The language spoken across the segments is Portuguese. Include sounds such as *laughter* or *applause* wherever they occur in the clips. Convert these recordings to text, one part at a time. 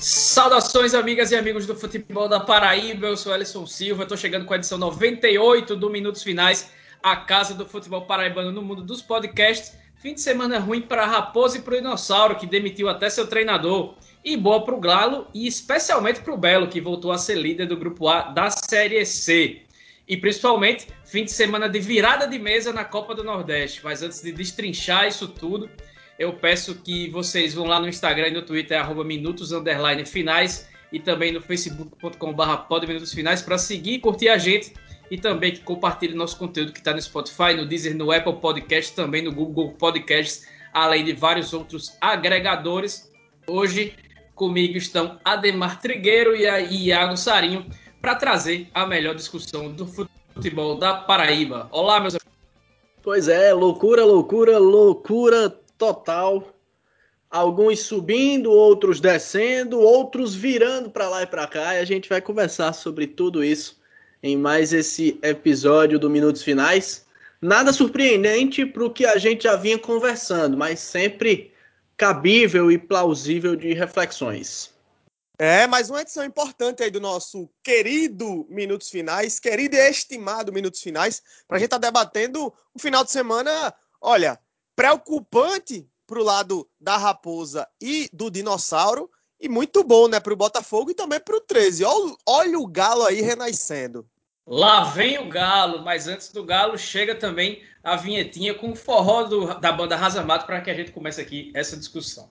Saudações, amigas e amigos do futebol da Paraíba. Eu sou Alisson Silva. Estou chegando com a edição 98 do Minutos Finais, a casa do futebol paraibano no mundo dos podcasts. Fim de semana ruim para a Raposa e para o Dinossauro, que demitiu até seu treinador. E boa para o Galo e especialmente para o Belo, que voltou a ser líder do Grupo A da Série C. E principalmente, fim de semana de virada de mesa na Copa do Nordeste. Mas antes de destrinchar isso tudo, eu peço que vocês vão lá no Instagram e no Twitter, arroba minutos underline finais, e também no facebook.com.br minutos finais para seguir e curtir a gente e também que compartilhe nosso conteúdo que está no Spotify, no Deezer, no Apple Podcast, também no Google Podcasts, além de vários outros agregadores. Hoje comigo estão Ademar Trigueiro e Iago Sarinho para trazer a melhor discussão do futebol da Paraíba. Olá, meus amigos. Pois é, loucura, loucura, loucura total. Alguns subindo, outros descendo, outros virando para lá e para cá. E a gente vai conversar sobre tudo isso em mais esse episódio do Minutos Finais. Nada surpreendente para o que a gente já vinha conversando, mas sempre cabível e plausível de reflexões. É, mais uma edição importante aí do nosso querido Minutos Finais, querido e estimado Minutos Finais, para a gente estar tá debatendo um final de semana, olha, preocupante para o lado da Raposa e do Dinossauro, e muito bom, né, para o Botafogo e também para o 13. Olha, olha o Galo aí renascendo. Lá vem o Galo, mas antes do Galo chega também a vinhetinha com o forró do, da banda Razamato para que a gente comece aqui essa discussão.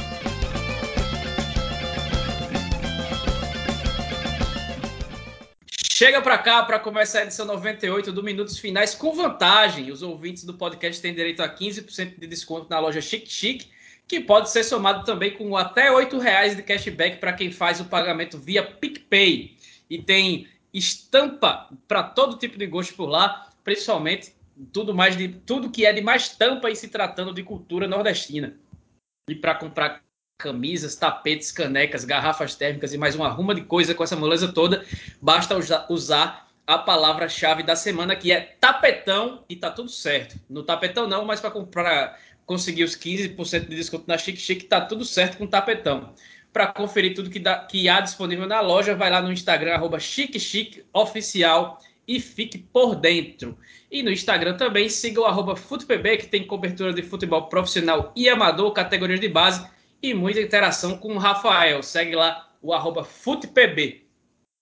Chega para cá para começar a edição 98 do Minutos Finais com vantagem. Os ouvintes do podcast têm direito a 15% de desconto na loja Chic Chic que pode ser somado também com até R$ reais de cashback para quem faz o pagamento via PicPay. E tem estampa para todo tipo de gosto por lá, principalmente tudo mais de tudo que é de mais tampa em se tratando de cultura nordestina. E para comprar camisas, tapetes, canecas, garrafas térmicas e mais uma ruma de coisa com essa moleza toda, basta usar a palavra-chave da semana que é tapetão e tá tudo certo. No tapetão não, mas para comprar conseguir os 15% de desconto na Chic Chic, tá tudo certo com tapetão. Para conferir tudo que, dá, que há disponível na loja, vai lá no Instagram, arroba Chic Oficial e fique por dentro. E no Instagram também siga o arroba FutePB, que tem cobertura de futebol profissional e amador, categorias de base e muita interação com o Rafael. Segue lá o arroba FutePB.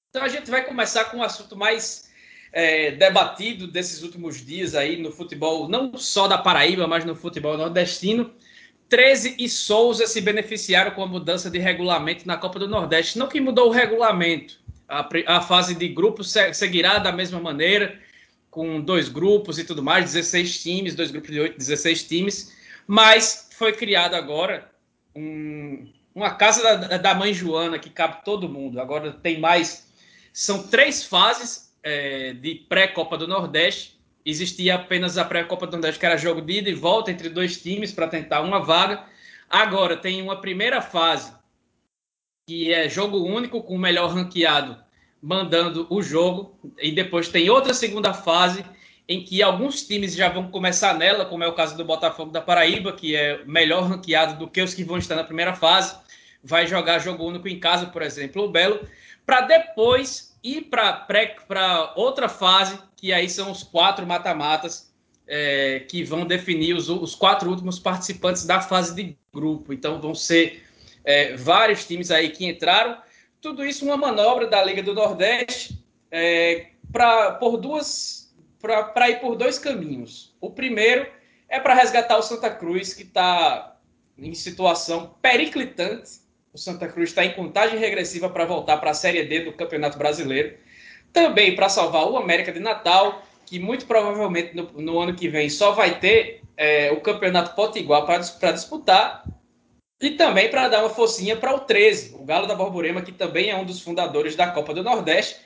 Então a gente vai começar com um assunto mais é, debatido desses últimos dias aí no futebol, não só da Paraíba, mas no futebol nordestino. 13 e Souza se beneficiaram com a mudança de regulamento na Copa do Nordeste. Não que mudou o regulamento, a, a fase de grupos seguirá da mesma maneira, com dois grupos e tudo mais, 16 times, dois grupos de 8, 16 times, mas foi criado agora um, uma casa da, da mãe Joana que cabe todo mundo. Agora tem mais, são três fases é, de pré-Copa do Nordeste, existia apenas a pré-Copa do Nordeste, que era jogo de ida e volta entre dois times para tentar uma vaga. Agora tem uma primeira fase, que é jogo único com o melhor ranqueado mandando o jogo, e depois tem outra segunda fase em que alguns times já vão começar nela, como é o caso do Botafogo da Paraíba, que é melhor ranqueado do que os que vão estar na primeira fase, vai jogar jogo único em casa, por exemplo, o Belo, para depois e para outra fase, que aí são os quatro mata-matas, é, que vão definir os, os, quatro últimos participantes da fase de grupo. Então vão ser é, vários times aí que entraram. Tudo isso uma manobra da Liga do Nordeste é, por duas para ir por dois caminhos. O primeiro é para resgatar o Santa Cruz, que está em situação periclitante o Santa Cruz está em contagem regressiva para voltar para a Série D do Campeonato Brasileiro. Também para salvar o América de Natal, que muito provavelmente no, no ano que vem só vai ter é, o Campeonato Potiguar para disputar. E também para dar uma focinha para o 13, o Galo da Borborema, que também é um dos fundadores da Copa do Nordeste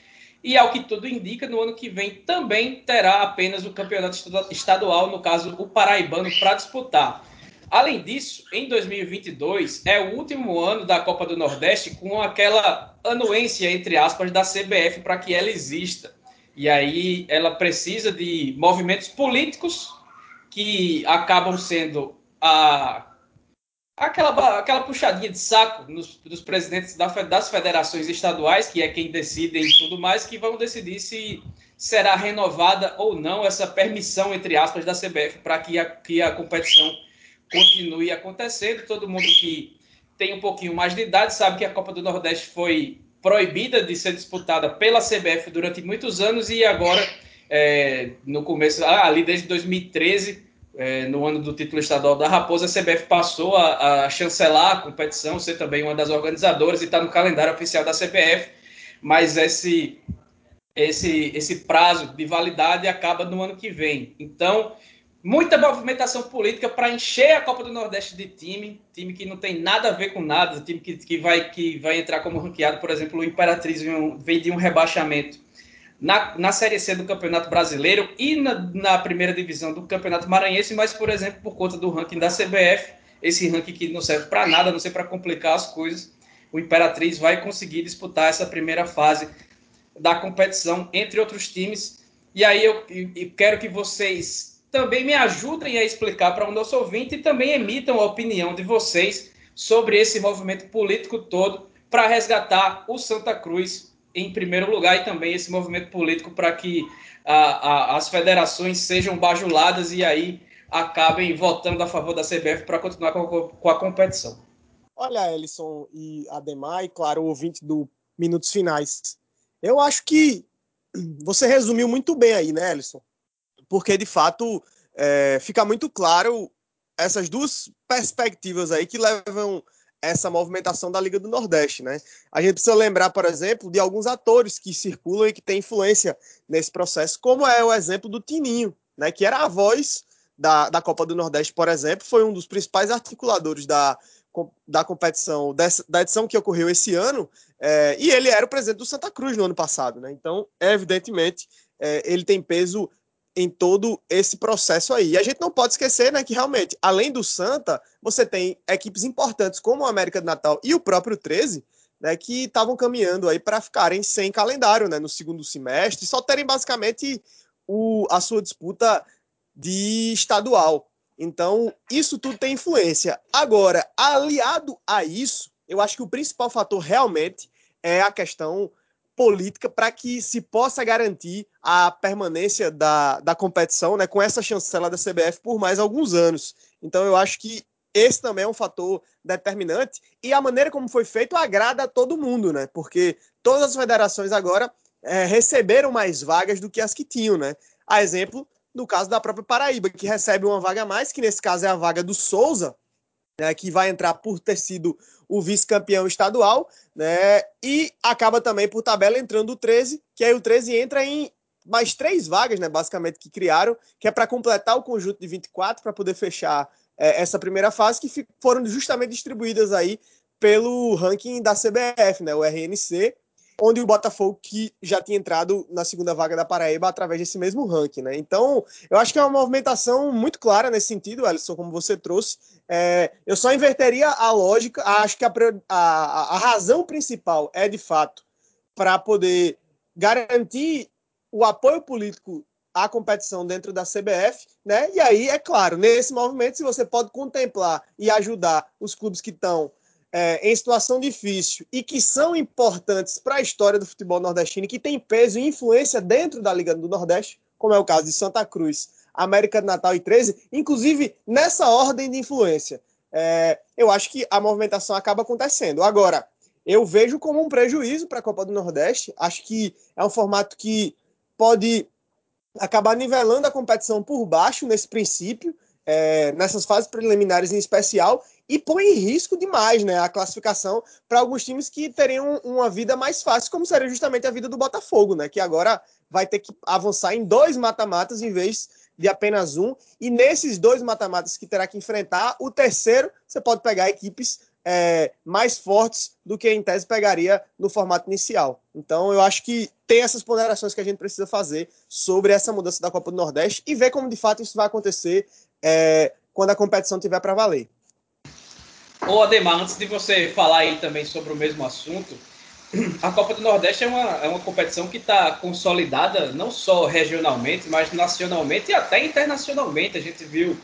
E ao que tudo indica, no ano que vem também terá apenas o campeonato estadual, no caso o paraibano, para disputar. Além disso, em 2022 é o último ano da Copa do Nordeste com aquela anuência, entre aspas, da CBF para que ela exista. E aí ela precisa de movimentos políticos que acabam sendo a, aquela, aquela puxadinha de saco nos, dos presidentes da, das federações estaduais, que é quem decide e tudo mais, que vão decidir se será renovada ou não essa permissão, entre aspas, da CBF para que a, que a competição continue acontecendo. Todo mundo que tem um pouquinho mais de idade sabe que a Copa do Nordeste foi proibida de ser disputada pela CBF durante muitos anos e agora, é, no começo, ah, ali desde 2013, é, no ano do título estadual da Raposa, a CBF passou a, a chancelar a competição, ser também uma das organizadoras e está no calendário oficial da CBF, mas esse, esse, esse prazo de validade acaba no ano que vem. Então, muita movimentação política para encher a Copa do Nordeste de time, time que não tem nada a ver com nada, time que, que, vai, que vai entrar como ranqueado, por exemplo, o Imperatriz vem de um rebaixamento na, na Série C do Campeonato Brasileiro e na, na, primeira divisão do Campeonato Maranhense, mas, por exemplo, por conta do ranking da CBF, esse ranking que não serve para nada, não sei para complicar as coisas, o Imperatriz vai conseguir disputar essa primeira fase da competição entre outros times. E aí eu, eu quero que vocês também me ajudem a explicar para o nosso ouvinte e também emitam a opinião de vocês sobre esse movimento político todo para resgatar o Santa Cruz em primeiro lugar e também esse movimento político para que a, a, as federações sejam bajuladas e aí acabem votando a favor da CBF para continuar com, com, a competição. Olha, Ellison e Ademar, e claro, o ouvinte do Minutos Finais. Eu acho que você resumiu muito bem aí, né, Ellison? porque de fato é, fica muito claro essas duas perspectivas aí que levam essa movimentação da Liga do Nordeste, né? A gente precisa lembrar, por exemplo, de alguns atores que circulam e que têm influência nesse processo, como é o exemplo do Tininho, né? Que era a voz da, da Copa do Nordeste, por exemplo, foi um dos principais articuladores da, da competição, dessa, da edição que ocorreu esse ano, é, e ele era o presidente do Santa Cruz no ano passado, né? Então, evidentemente, é, ele tem peso em todo esse processo aí. E a gente não pode esquecer né, que realmente, além do Santa, você tem equipes importantes como o América do Natal e o próprio 13, né, que estavam caminhando aí para ficarem sem calendário né, no segundo semestre, só terem basicamente o, a sua disputa de estadual. Então, isso tudo tem influência. Agora, aliado a isso, eu acho que o principal fator realmente é a questão política para que se possa garantir a permanência da, da competição né, com essa chancela da CBF por mais alguns anos. Então eu acho que esse também é um fator determinante e a maneira como foi feito agrada a todo mundo, né? Porque todas as federações agora é, receberam mais vagas do que as que tinham, né? A exemplo no caso da própria Paraíba, que recebe uma vaga a mais, que nesse caso é a vaga do Souza, né, que vai entrar por ter sido o vice-campeão estadual, né? E acaba também por tabela entrando o 13, que aí o 13 entra em mais três vagas, né, basicamente, que criaram, que é para completar o conjunto de 24, para poder fechar é, essa primeira fase, que foram justamente distribuídas aí pelo ranking da CBF, né, o RNC, onde o Botafogo que já tinha entrado na segunda vaga da Paraíba através desse mesmo ranking, né? Então, eu acho que é uma movimentação muito clara nesse sentido, Alisson, como você trouxe. É, eu só inverteria a lógica, acho que a, a, a razão principal é, de fato, para poder garantir o apoio político à competição dentro da CBF, né? E aí, é claro, nesse movimento, se você pode contemplar e ajudar os clubes que estão é, em situação difícil e que são importantes para a história do futebol nordestino, que tem peso e influência dentro da Liga do Nordeste, como é o caso de Santa Cruz, América do Natal e 13, inclusive nessa ordem de influência. É, eu acho que a movimentação acaba acontecendo. Agora, eu vejo como um prejuízo para a Copa do Nordeste. Acho que é um formato que pode acabar nivelando a competição por baixo nesse princípio, é, nessas fases preliminares em especial, e põe em risco demais né, a classificação para alguns times que teriam uma vida mais fácil, como seria justamente a vida do Botafogo, né, que agora vai ter que avançar em dois mata-matas em vez de apenas um. E nesses dois mata-matas que terá que enfrentar, o terceiro você pode pegar equipes é, mais fortes do que em tese pegaria no formato inicial. Então, eu acho que tem essas ponderações que a gente precisa fazer sobre essa mudança da Copa do Nordeste e ver como de fato isso vai acontecer é, quando a competição tiver para valer. Ô Ademar, antes de você falar aí também sobre o mesmo assunto, *clears throat* a Copa do Nordeste é uma, é uma competição que está consolidada não só regionalmente, mas nacionalmente e até internacionalmente. A gente viu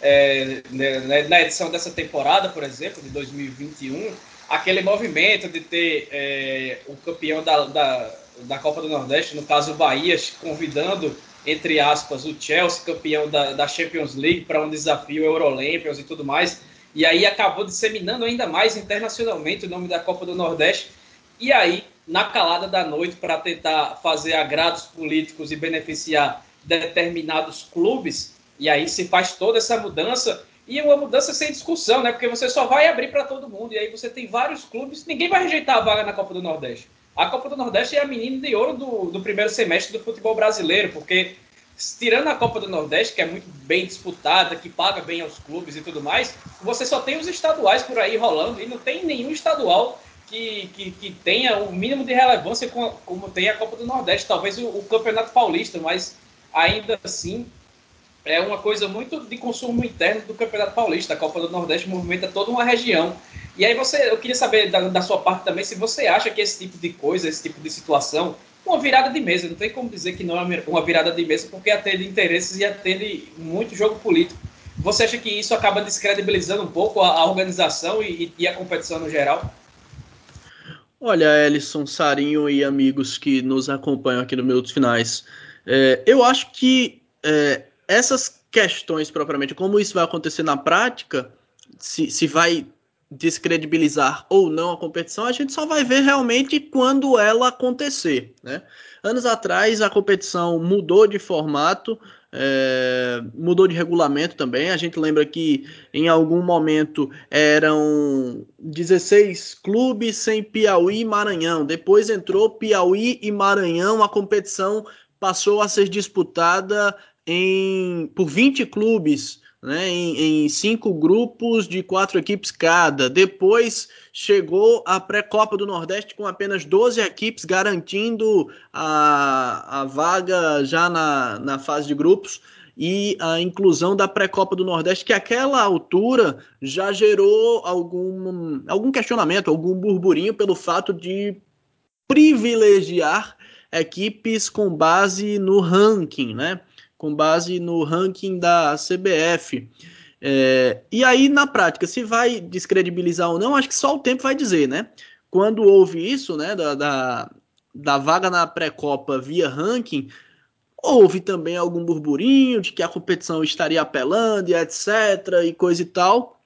é, né, né, na edição dessa temporada, por exemplo, de 2021, aquele movimento de ter é, o campeão da, da, da, Copa do Nordeste, no caso o Bahia, convidando, entre aspas, o Chelsea, campeão da, da Champions League, para um desafio Eurolampions e tudo mais. E aí acabou disseminando ainda mais internacionalmente o nome da Copa do Nordeste. E aí, na calada da noite, para tentar fazer agrados políticos e beneficiar determinados clubes, e aí se faz toda essa mudança e uma mudança sem discussão, né? Porque você só vai abrir para todo mundo e aí você tem vários clubes, ninguém vai rejeitar a vaga na Copa do Nordeste. A Copa do Nordeste é a menina de ouro do, do primeiro semestre do futebol brasileiro, porque tirando a Copa do Nordeste, que é muito bem disputada, que paga bem aos clubes e tudo mais, você só tem os estaduais por aí rolando e não tem nenhum estadual que, que, que tenha o mínimo de relevância como, como tem a Copa do Nordeste. Talvez o, o Campeonato Paulista, mas ainda assim é uma coisa muito de consumo interno do Campeonato Paulista. A Copa do Nordeste movimenta toda uma região. E aí você, eu queria saber da, da, sua parte também se você acha que esse tipo de coisa, esse tipo de situação, uma virada de mesa, não tem como dizer que não é uma virada de mesa, porque atende interesses e atende muito jogo político. Você acha que isso acaba descredibilizando um pouco a, a organização e, e, a competição no geral? Olha, Ellison, Sarinho e amigos que nos acompanham aqui no Minutos Finais, é, eu acho que é, essas questões propriamente, como isso vai acontecer na prática, se, se vai descredibilizar ou não a competição, a gente só vai ver realmente quando ela acontecer. Né? Anos atrás, a competição mudou de formato, é, mudou de regulamento também. A gente lembra que em algum momento eram 16 clubes sem Piauí e Maranhão. Depois entrou Piauí e Maranhão, a competição passou a ser disputada em, por 20 clubes, né, em, em, cinco grupos de quatro equipes cada. Depois chegou a pré-copa do Nordeste com apenas 12 equipes, garantindo a, a vaga já na, na fase de grupos e a inclusão da pré-copa do Nordeste, que àquela altura já gerou algum, algum questionamento, algum burburinho pelo fato de privilegiar equipes com base no ranking, né? Com base no ranking da CBF. É, e aí, na prática, se vai descredibilizar ou não, acho que só o tempo vai dizer, né? Quando houve isso, né, da, da, da vaga na pré-copa via ranking, houve também algum burburinho de que a competição estaria apelando e etc. e coisa e tal.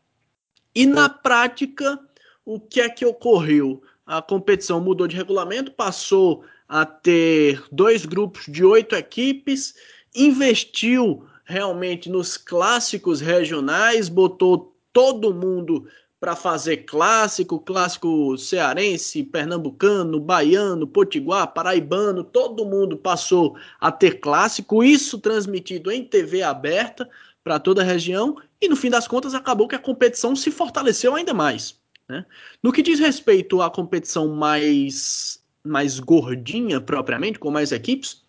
E na prática, o que é que ocorreu? A competição mudou de regulamento, passou a ter dois grupos de oito equipes investiu realmente nos clássicos regionais, botou todo mundo para fazer clássico, clássico cearense, pernambucano, baiano, potiguar, paraibano, todo mundo passou a ter clássico, isso transmitido em TV aberta para toda a região, e no fim das contas acabou que a competição se fortaleceu ainda mais. Né? No que diz respeito à competição mais, mais gordinha, propriamente, com mais equipes,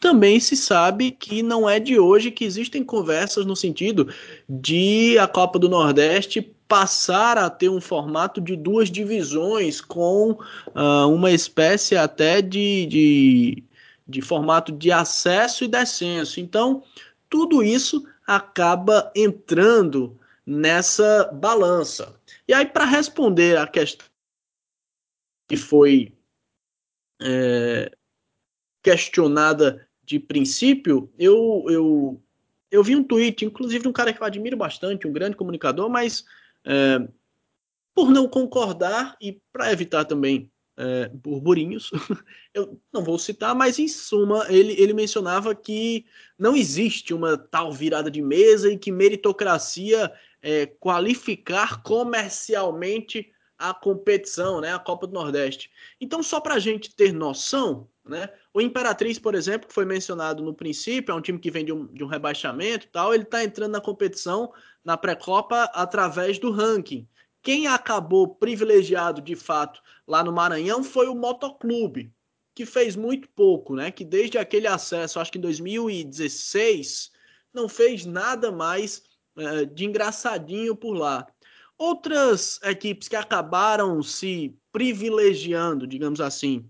também se sabe que não é de hoje que existem conversas no sentido de a Copa do Nordeste passar a ter um formato de duas divisões com uh, uma espécie até de, de, de formato de acesso e descenso. Então, tudo isso acaba entrando nessa balança. E aí, para responder a questão que foi é, questionada de princípio, eu, eu, eu vi um tweet, inclusive de um cara que eu admiro bastante, um grande comunicador, mas é, por não concordar e para evitar também é, burburinhos, *laughs* eu não vou citar, mas em suma, ele, ele mencionava que não existe uma tal virada de mesa e que meritocracia é qualificar comercialmente a competição, né, a Copa do Nordeste. Então, só para a gente ter noção, né, o Imperatriz, por exemplo, que foi mencionado no princípio, é um time que vem de um, de um rebaixamento e tal, ele está entrando na competição, na pré-copa, através do ranking. quem acabou privilegiado de fato lá no Maranhão foi o Motoclube, que fez muito pouco, né? Que desde aquele acesso, acho que em 2016, não fez nada mais é, de engraçadinho por lá. Outras equipes que acabaram se privilegiando, digamos assim,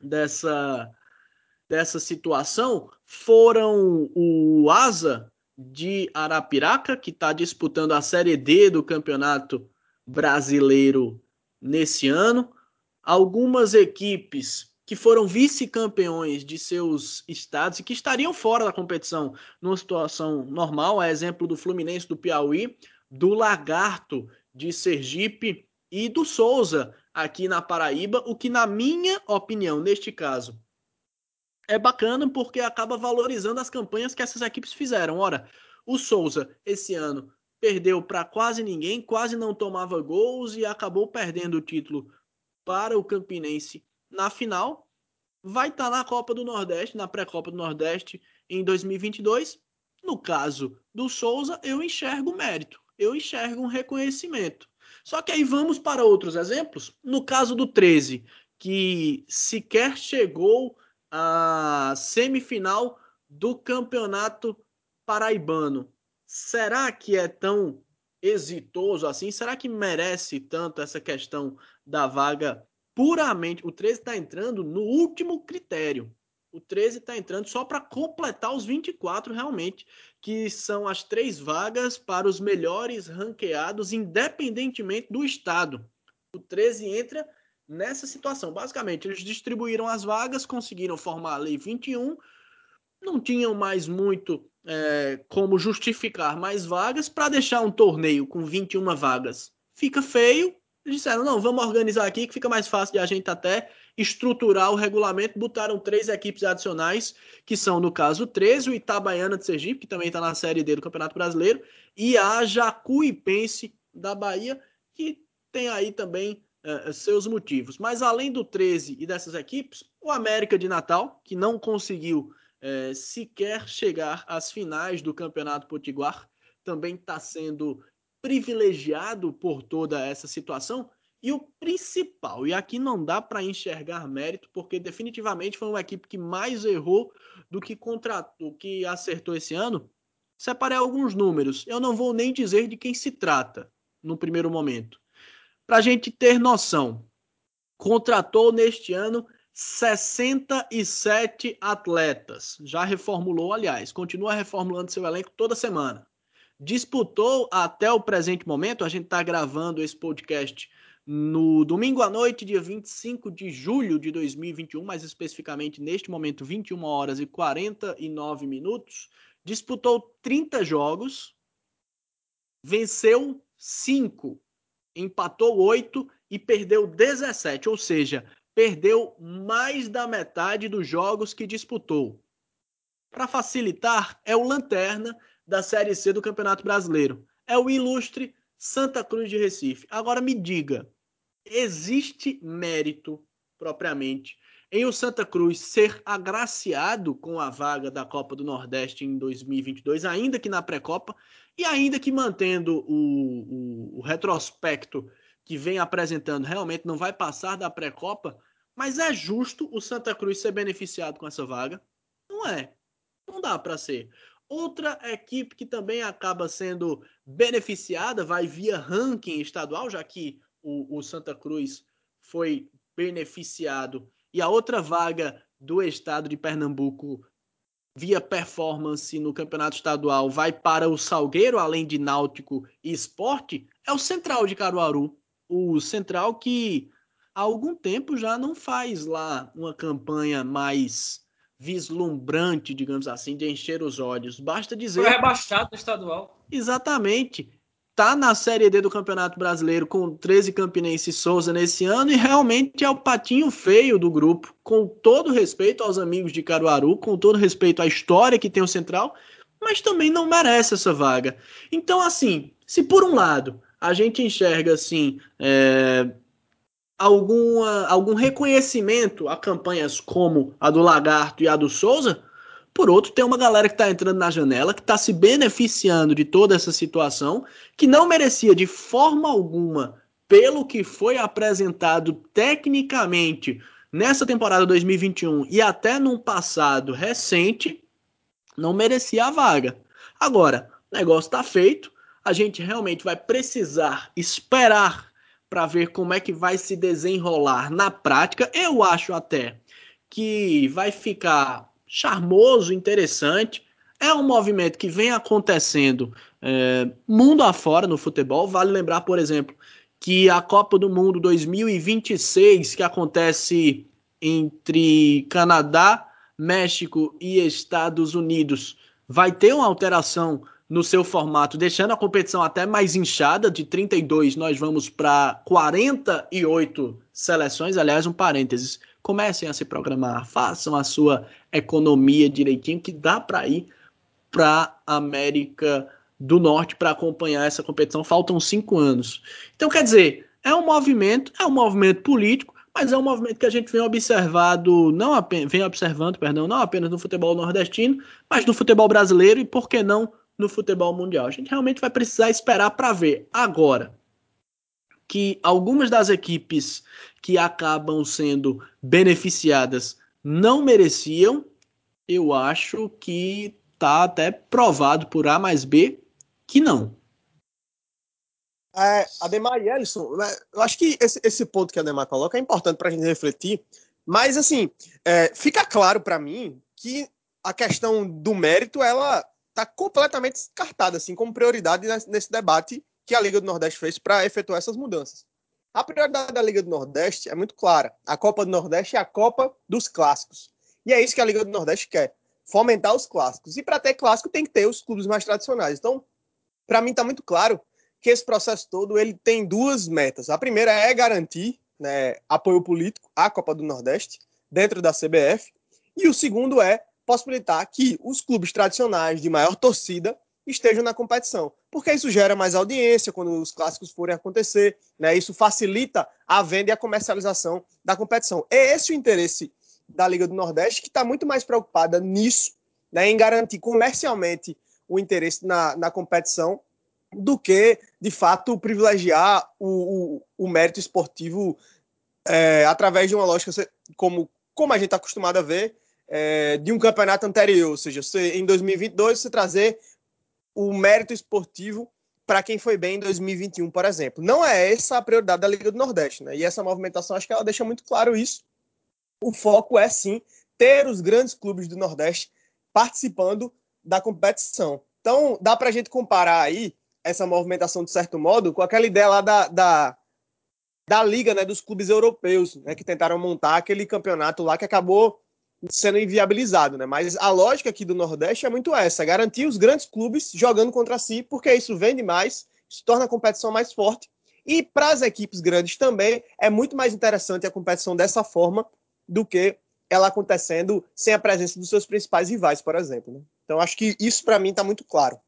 dessa, dessa situação foram o Asa de Arapiraca, que está disputando a Série D do Campeonato Brasileiro nesse ano. Algumas equipes que foram vice-campeões de seus estados e que estariam fora da competição numa situação normal, é exemplo do Fluminense do Piauí, do Lagarto de Sergipe e do Souza aqui na Paraíba, o que, na minha opinião, neste caso, é bacana porque acaba valorizando as campanhas que essas equipes fizeram. Ora, o Souza, esse ano, perdeu para quase ninguém, quase não tomava gols e acabou perdendo o título para o Campinense na final. Vai estar tá na Copa do Nordeste, na pré-Copa do Nordeste em 2022. No caso do Souza, eu enxergo mérito eu enxergo um reconhecimento. Só que aí vamos para outros exemplos. No caso do 13, que sequer chegou à semifinal do Campeonato Paraibano. Será que é tão exitoso assim? Será que merece tanto essa questão da vaga puramente? O 13 está entrando no último critério. O 13 está entrando só para completar os 24 realmente, que são as três vagas para os melhores ranqueados, independentemente do estado. O 13 entra nessa situação. Basicamente, eles distribuíram as vagas, conseguiram formar a Lei 21, não tinham mais muito é, como justificar mais vagas para deixar um torneio com 21 vagas. Fica feio. Disseram: não, vamos organizar aqui que fica mais fácil de a gente até estruturar o regulamento, botaram três equipes adicionais, que são, no caso, 13, o Itabaiana de Sergipe, que também está na Série D do Campeonato Brasileiro, e a Jacuipense da Bahia, que tem aí também uh, seus motivos. Mas além do 13 e dessas equipes, o América de Natal, que não conseguiu uh, sequer chegar às finais do Campeonato Potiguar, também está sendo privilegiado por toda essa situação, e o principal, e aqui não dá para enxergar mérito, porque definitivamente foi uma equipe que mais errou do que contratou, que acertou esse ano. Separei alguns números. Eu não vou nem dizer de quem se trata no primeiro momento. Para a gente ter noção, contratou neste ano 67 atletas. Já reformulou, aliás, continua reformulando seu elenco toda semana. Disputou até o presente momento, a gente está gravando esse podcast no domingo à noite, dia 25 de julho de 2021, mais especificamente neste momento, 21 horas e 49 minutos, disputou 30 jogos, venceu 5, empatou 8 e perdeu 17, ou seja, perdeu mais da metade dos jogos que disputou. Para facilitar, é o lanterna da Série C do Campeonato Brasileiro. É o ilustre Santa Cruz de Recife. Agora me diga, existe mérito propriamente em o Santa Cruz ser agraciado com a vaga da Copa do Nordeste em 2022, ainda que na pré-copa, e ainda que mantendo o, o, o, retrospecto que vem apresentando, realmente não vai passar da pré-copa, mas é justo o Santa Cruz ser beneficiado com essa vaga? Não é. Não dá para ser. Outra equipe que também acaba sendo beneficiada, vai via ranking estadual, já que o, o Santa Cruz foi beneficiado e a outra vaga do estado de Pernambuco via performance no campeonato estadual vai para o Salgueiro, além de Náutico e Esporte, é o Central de Caruaru. O Central que há algum tempo já não faz lá uma campanha mais vislumbrante, digamos assim, de encher os olhos. Basta dizer. Foi rebaixado no estadual. Exatamente tá na Série D do Campeonato Brasileiro com 13 Campinense e Souza nesse ano e realmente é o patinho feio do grupo, com todo respeito aos amigos de Caruaru, com todo respeito à história que tem o Central, mas também não merece essa vaga. Então, assim, se por um lado a gente enxerga assim é, alguma, algum reconhecimento a campanhas como a do Lagarto e a do Souza, Por outro, tem uma galera que está entrando na janela, que está se beneficiando de toda essa situação, que não merecia de forma alguma, pelo que foi apresentado tecnicamente nessa temporada 2021 e até num passado recente, não merecia a vaga. Agora, o negócio está feito, a gente realmente vai precisar esperar para ver como é que vai se desenrolar na prática. Eu acho até que vai ficar charmoso, interessante. É um movimento que vem acontecendo é, mundo afora no futebol. Vale lembrar, por exemplo, que a Copa do Mundo 2026, que acontece entre Canadá, México e Estados Unidos, vai ter uma alteração no seu formato, deixando a competição até mais inchada, de 32 nós vamos para 48 seleções, aliás, um parênteses, comecem a se programar, façam a sua economia direitinho, que dá para ir para América do Norte para acompanhar essa competição, faltam cinco anos. Então, quer dizer, é um movimento, é um movimento político, mas é um movimento que a gente vem observado, não apenas, vem observando, perdão, não apenas no futebol nordestino, mas no futebol brasileiro e por que não no futebol mundial. A gente realmente vai precisar esperar para ver. Agora, que algumas das equipes que acabam sendo beneficiadas não mereciam, eu acho que tá até provado por A mais B que não. É, Ademar e Ellison, né, eu acho que esse, esse ponto que a Ademar coloca é importante para a gente refletir, mas assim, é, fica claro para mim que a questão do mérito, ela está completamente descartada, assim, como prioridade nesse debate que a Liga do Nordeste fez para efetuar essas mudanças. A prioridade da Liga do Nordeste é muito clara. A Copa do Nordeste é a Copa dos clássicos. E é isso que a Liga do Nordeste quer: fomentar os clássicos. E para ter clássico tem que ter os clubes mais tradicionais. Então, para mim está muito claro que esse processo todo ele tem duas metas. A primeira é garantir né, apoio político à Copa do Nordeste dentro da CBF. E o segundo é possibilitar que os clubes tradicionais de maior torcida estejam na competição, porque isso gera mais audiência quando os clássicos forem acontecer, né? Isso facilita a venda e a comercialização da competição. É esse o interesse da Liga do Nordeste, que está muito mais preocupada nisso, né, em garantir comercialmente o interesse na, na competição, do que, de fato, privilegiar o, o, o mérito esportivo é, através de uma lógica como, como a gente está acostumado a ver, é, de um campeonato anterior, ou seja, você, em 2022 você trazer o mérito esportivo para quem foi bem em 2021, por exemplo. Não é essa a prioridade da Liga do Nordeste, né? E essa movimentação acho que ela deixa muito claro isso. O foco é sim ter os grandes clubes do Nordeste participando da competição. Então, dá para a gente comparar aí essa movimentação, de certo modo, com aquela ideia lá da, da, da Liga, né, dos clubes europeus, né, que tentaram montar aquele campeonato lá que acabou sendo inviabilizado, né? Mas a lógica aqui do Nordeste é muito essa: garantir os grandes clubes jogando contra si, porque isso vende mais, isso torna a competição mais forte. E para as equipes grandes também é muito mais interessante a competição dessa forma do que ela acontecendo sem a presença dos seus principais rivais, por exemplo. Né? Então acho que isso para mim está muito claro.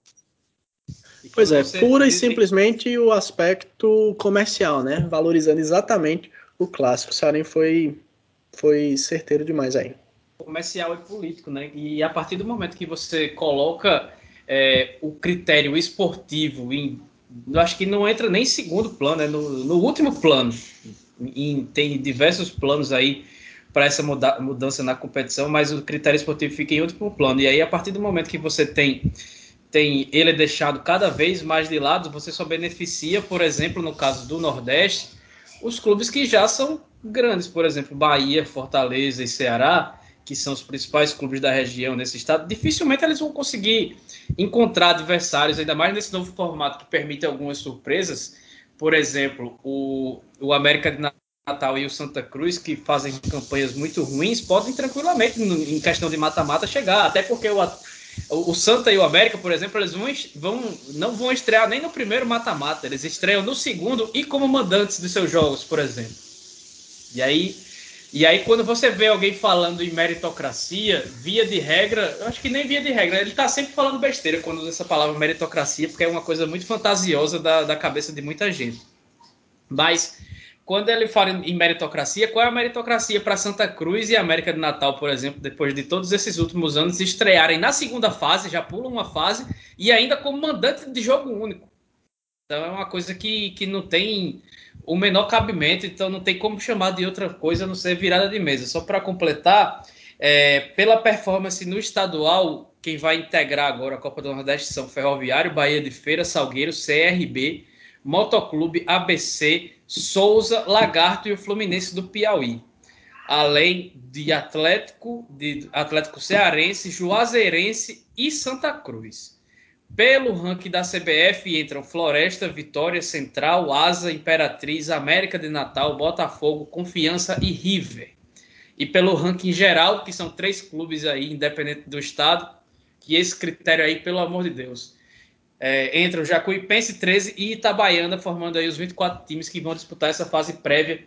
Pois é, pura e simplesmente o aspecto comercial, né? Valorizando exatamente o clássico. O Saren foi, foi certeiro demais aí comercial e político, né? E a partir do momento que você coloca é, o critério esportivo em, acho que não entra nem em segundo plano, é no, no último plano. Em, tem diversos planos aí para essa muda, mudança na competição, mas o critério esportivo fica em último plano. E aí, a partir do momento que você tem tem ele é deixado cada vez mais de lado, você só beneficia, por exemplo, no caso do Nordeste, os clubes que já são grandes, por exemplo, Bahia, Fortaleza e Ceará, que são os principais clubes da região nesse estado, dificilmente eles vão conseguir encontrar adversários, ainda mais nesse novo formato que permite algumas surpresas. Por exemplo, o, o América de Natal e o Santa Cruz, que fazem campanhas muito ruins, podem tranquilamente, em questão de mata-mata, chegar. Até porque o, o Santa e o América, por exemplo, eles vão, vão, não vão estrear nem no primeiro mata-mata, eles estreiam no segundo e como mandantes de seus jogos, por exemplo. E aí e aí, quando você vê alguém falando em meritocracia, via de regra, eu acho que nem via de regra, ele está sempre falando besteira quando usa essa palavra meritocracia, porque é uma coisa muito fantasiosa da, da cabeça de muita gente. Mas, quando ele fala em meritocracia, qual é a meritocracia para Santa Cruz e América de Natal, por exemplo, depois de todos esses últimos anos estrearem na segunda fase, já pulam uma fase, e ainda como mandante de jogo único? Então é uma coisa que, que não tem o menor cabimento, então não tem como chamar de outra coisa a não ser virada de mesa. Só para completar, é, pela performance no estadual, quem vai integrar agora a Copa do Nordeste são Ferroviário, Bahia de Feira, Salgueiro, CRB, Motoclube, ABC, Souza, Lagarto e o Fluminense do Piauí. Além de Atlético, de Atlético Cearense, Juazeirense e Santa Cruz. Pelo ranking da CBF entram Floresta, Vitória, Central, Asa, Imperatriz, América de Natal, Botafogo, Confiança e River. E pelo ranking geral, que são três clubes aí, independente do estado, que esse critério aí, pelo amor de Deus, é, entram Jacuipense 13 e Itabaiana, formando aí os 24 times que vão disputar essa fase prévia.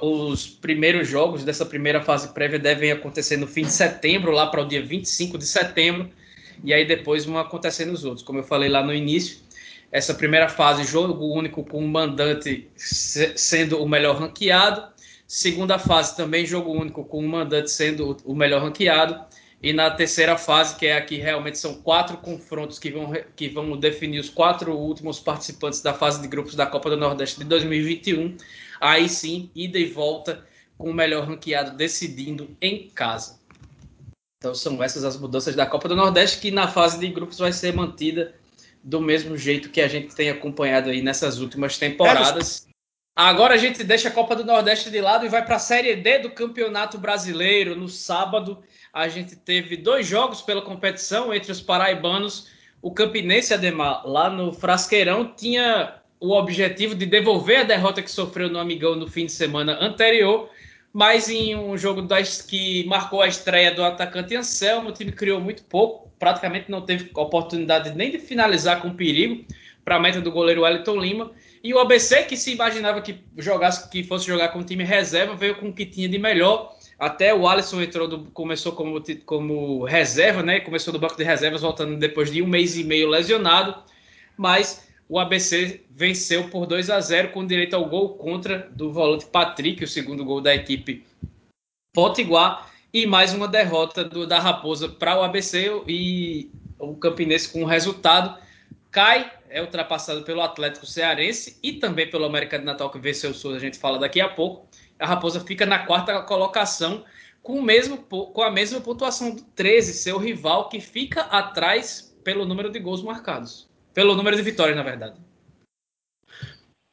Os primeiros jogos dessa primeira fase prévia devem acontecer no fim de setembro, lá para o dia 25 de setembro e aí depois vão acontecendo os outros. Como eu falei lá no início, essa primeira fase, jogo único com o mandante sendo o melhor ranqueado. Segunda fase, também jogo único com o mandante sendo o melhor ranqueado. E na terceira fase, que é aqui realmente são quatro confrontos que vão, que vão definir os quatro últimos participantes da fase de grupos da Copa do Nordeste de 2021. Aí sim, ida e volta com o melhor ranqueado decidindo em casa. Então são essas as mudanças da Copa do Nordeste que na fase de grupos vai ser mantida do mesmo jeito que a gente tem acompanhado aí nessas últimas temporadas. Agora a gente deixa a Copa do Nordeste de lado e vai para a Série D do Campeonato Brasileiro. No sábado a gente teve dois jogos pela competição entre os paraibanos. O Campinense Ademar, lá no Frasqueirão, tinha o objetivo de devolver a derrota que sofreu no Amigão no fim de semana anterior mas em um jogo das, que marcou a estreia do atacante Anselmo, o time criou muito pouco, praticamente não teve oportunidade nem de finalizar com perigo para a meta do goleiro Wellington Lima. E o ABC, que se imaginava que jogasse, que fosse jogar com o time reserva, veio com o que tinha de melhor. Até o Alisson entrou do, começou como, como reserva, né? Começou do banco de reservas, voltando depois de um mês e meio lesionado. Mas o ABC venceu por 2 a 0 com direito ao gol contra do volante Patrick, o segundo gol da equipe Potiguar, e mais uma derrota do, da Raposa para o ABC e o Campinense com o resultado cai, é ultrapassado pelo Atlético Cearense e também pelo América de Natal que venceu o Sul, a gente fala daqui a pouco. A Raposa fica na quarta colocação com, o mesmo, com a mesma pontuação do 13, seu rival que fica atrás pelo número de gols marcados. Pelo número de vitórias, na verdade.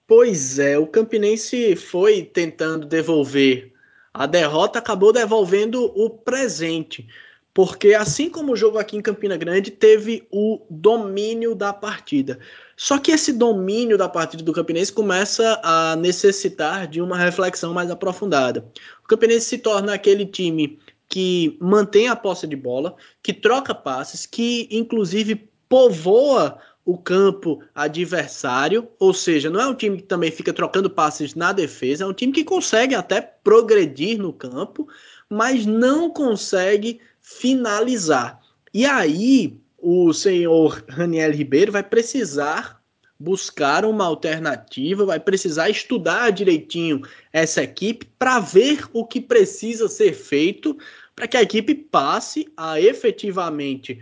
Pois é, o Campinense foi tentando devolver a derrota, acabou devolvendo o presente. Porque assim como o jogo aqui em Campina Grande teve o domínio da partida. Só que esse domínio da partida do Campinense começa a necessitar de uma reflexão mais aprofundada. O Campinense se torna aquele time que mantém a posse de bola, que troca passes, que inclusive povoa o campo adversário, ou seja, não é um time que também fica trocando passes na defesa, é um time que consegue até progredir no campo, mas não consegue finalizar. E aí o senhor Raniel Ribeiro vai precisar buscar uma alternativa, vai precisar estudar direitinho essa equipe para ver o que precisa ser feito para que a equipe passe a efetivamente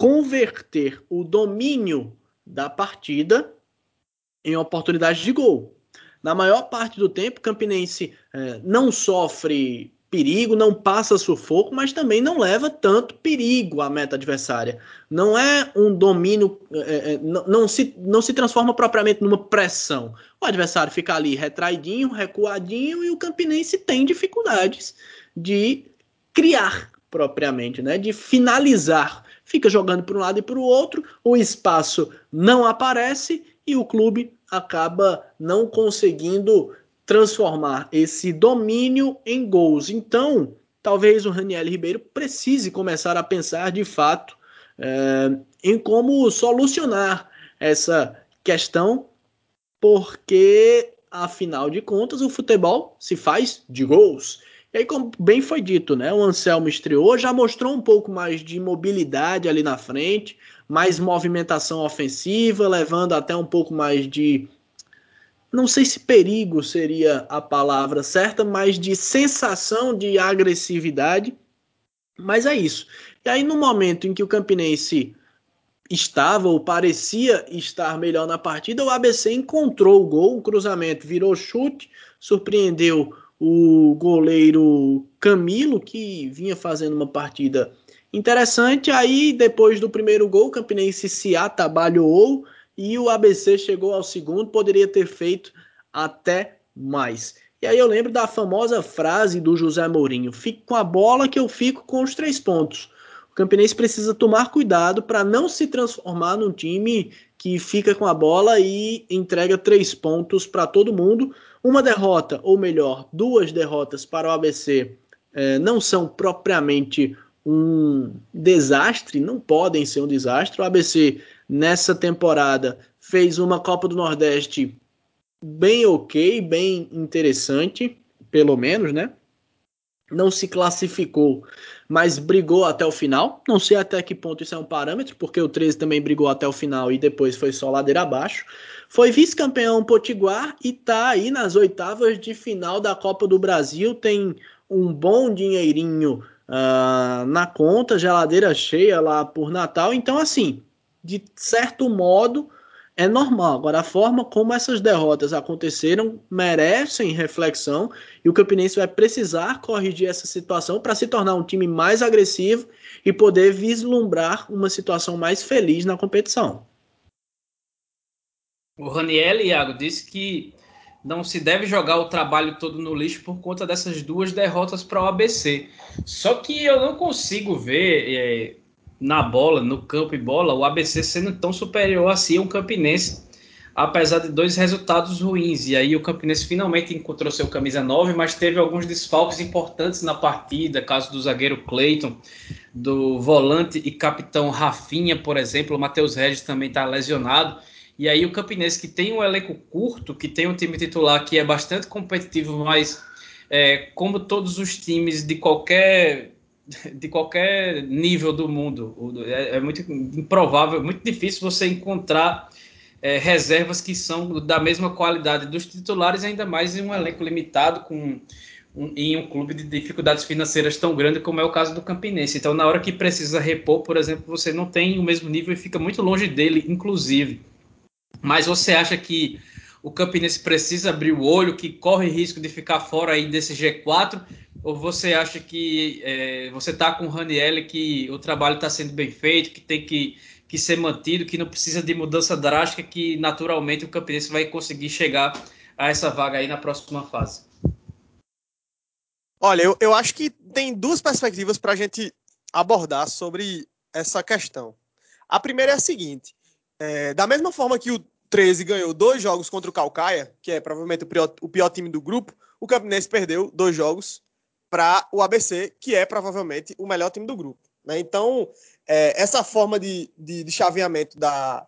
converter o domínio da partida em oportunidade de gol. Na maior parte do tempo, Campinense é, não sofre perigo, não passa sufoco, mas também não leva tanto perigo à meta adversária. Não é um domínio, é, não, não, se, não se transforma propriamente numa pressão. O adversário fica ali retraidinho, recuadinho, e o Campinense tem dificuldades de criar propriamente, né? de finalizar fica jogando para um lado e para o outro, o espaço não aparece e o clube acaba não conseguindo transformar esse domínio em gols. Então, talvez o Raniel Ribeiro precise começar a pensar de fato é, em como solucionar essa questão, porque afinal de contas o futebol se faz de gols. E aí, como bem foi dito, né? O Anselmo estreou, já mostrou um pouco mais de mobilidade ali na frente, mais movimentação ofensiva, levando até um pouco mais de não sei se perigo seria a palavra certa, mas de sensação de agressividade. Mas é isso. E aí, no momento em que o Campinense estava ou parecia estar melhor na partida, o ABC encontrou o gol, o cruzamento virou chute, surpreendeu o goleiro Camilo, que vinha fazendo uma partida interessante. Aí, depois do primeiro gol, o Campinense se atabalhou e o ABC chegou ao segundo, poderia ter feito até mais. E aí eu lembro da famosa frase do José Mourinho: fique com a bola que eu fico com os três pontos. O Campinense precisa tomar cuidado para não se transformar num time que fica com a bola e entrega três pontos para todo mundo. Uma derrota, ou melhor, duas derrotas para o ABC eh, não são propriamente um desastre, não podem ser um desastre. O ABC nessa temporada fez uma Copa do Nordeste bem ok, bem interessante, pelo menos, né? Não se classificou, mas brigou até o final. Não sei até que ponto isso é um parâmetro, porque o 13 também brigou até o final e depois foi só ladeira abaixo. Foi vice-campeão potiguar e tá aí nas oitavas de final da Copa do Brasil. Tem um bom dinheirinho uh, na conta, geladeira cheia lá por Natal. Então, assim, de certo modo, é normal. Agora, a forma como essas derrotas aconteceram merecem reflexão e o Campinense vai precisar corrigir essa situação para se tornar um time mais agressivo e poder vislumbrar uma situação mais feliz na competição. O Raniel, Iago, disse que não se deve jogar o trabalho todo no lixo por conta dessas duas derrotas para o ABC. Só que eu não consigo ver é, na bola, no campo e bola, o ABC sendo tão superior assim ao Campinense, apesar de dois resultados ruins. E aí o Campinense finalmente encontrou seu camisa 9, mas teve alguns desfalques importantes na partida, caso do zagueiro Cleiton, do volante e capitão Rafinha, por exemplo, o Matheus Regis também está lesionado. E aí o Campinense, que tem um elenco curto, que tem um time titular que é bastante competitivo, mas é, como todos os times de qualquer de qualquer nível do mundo. É, é muito improvável, muito difícil você encontrar é, reservas que são da mesma qualidade dos titulares, ainda mais em um elenco limitado, com um, em um clube de dificuldades financeiras tão grande como é o caso do Campinense. Então, na hora que precisa repor, por exemplo, você não tem o mesmo nível e fica muito longe dele, inclusive. Mas você acha que o Campinense precisa abrir o olho, que corre risco de ficar fora aí desse G4? Ou você acha que é, você está com o Raniel que o trabalho está sendo bem feito, que tem que, que ser mantido, que não precisa de mudança drástica, que naturalmente o Campinense vai conseguir chegar a essa vaga aí na próxima fase? Olha, eu, eu acho que tem duas perspectivas para a gente abordar sobre essa questão. A primeira é a seguinte: é, da mesma forma que o 13 ganhou dois jogos contra o Calcaia, que é provavelmente o pior, o pior time do grupo, o Campinense perdeu dois jogos para o ABC, que é provavelmente o melhor time do grupo. Né? Então, é, essa forma de, de, de chaveamento da,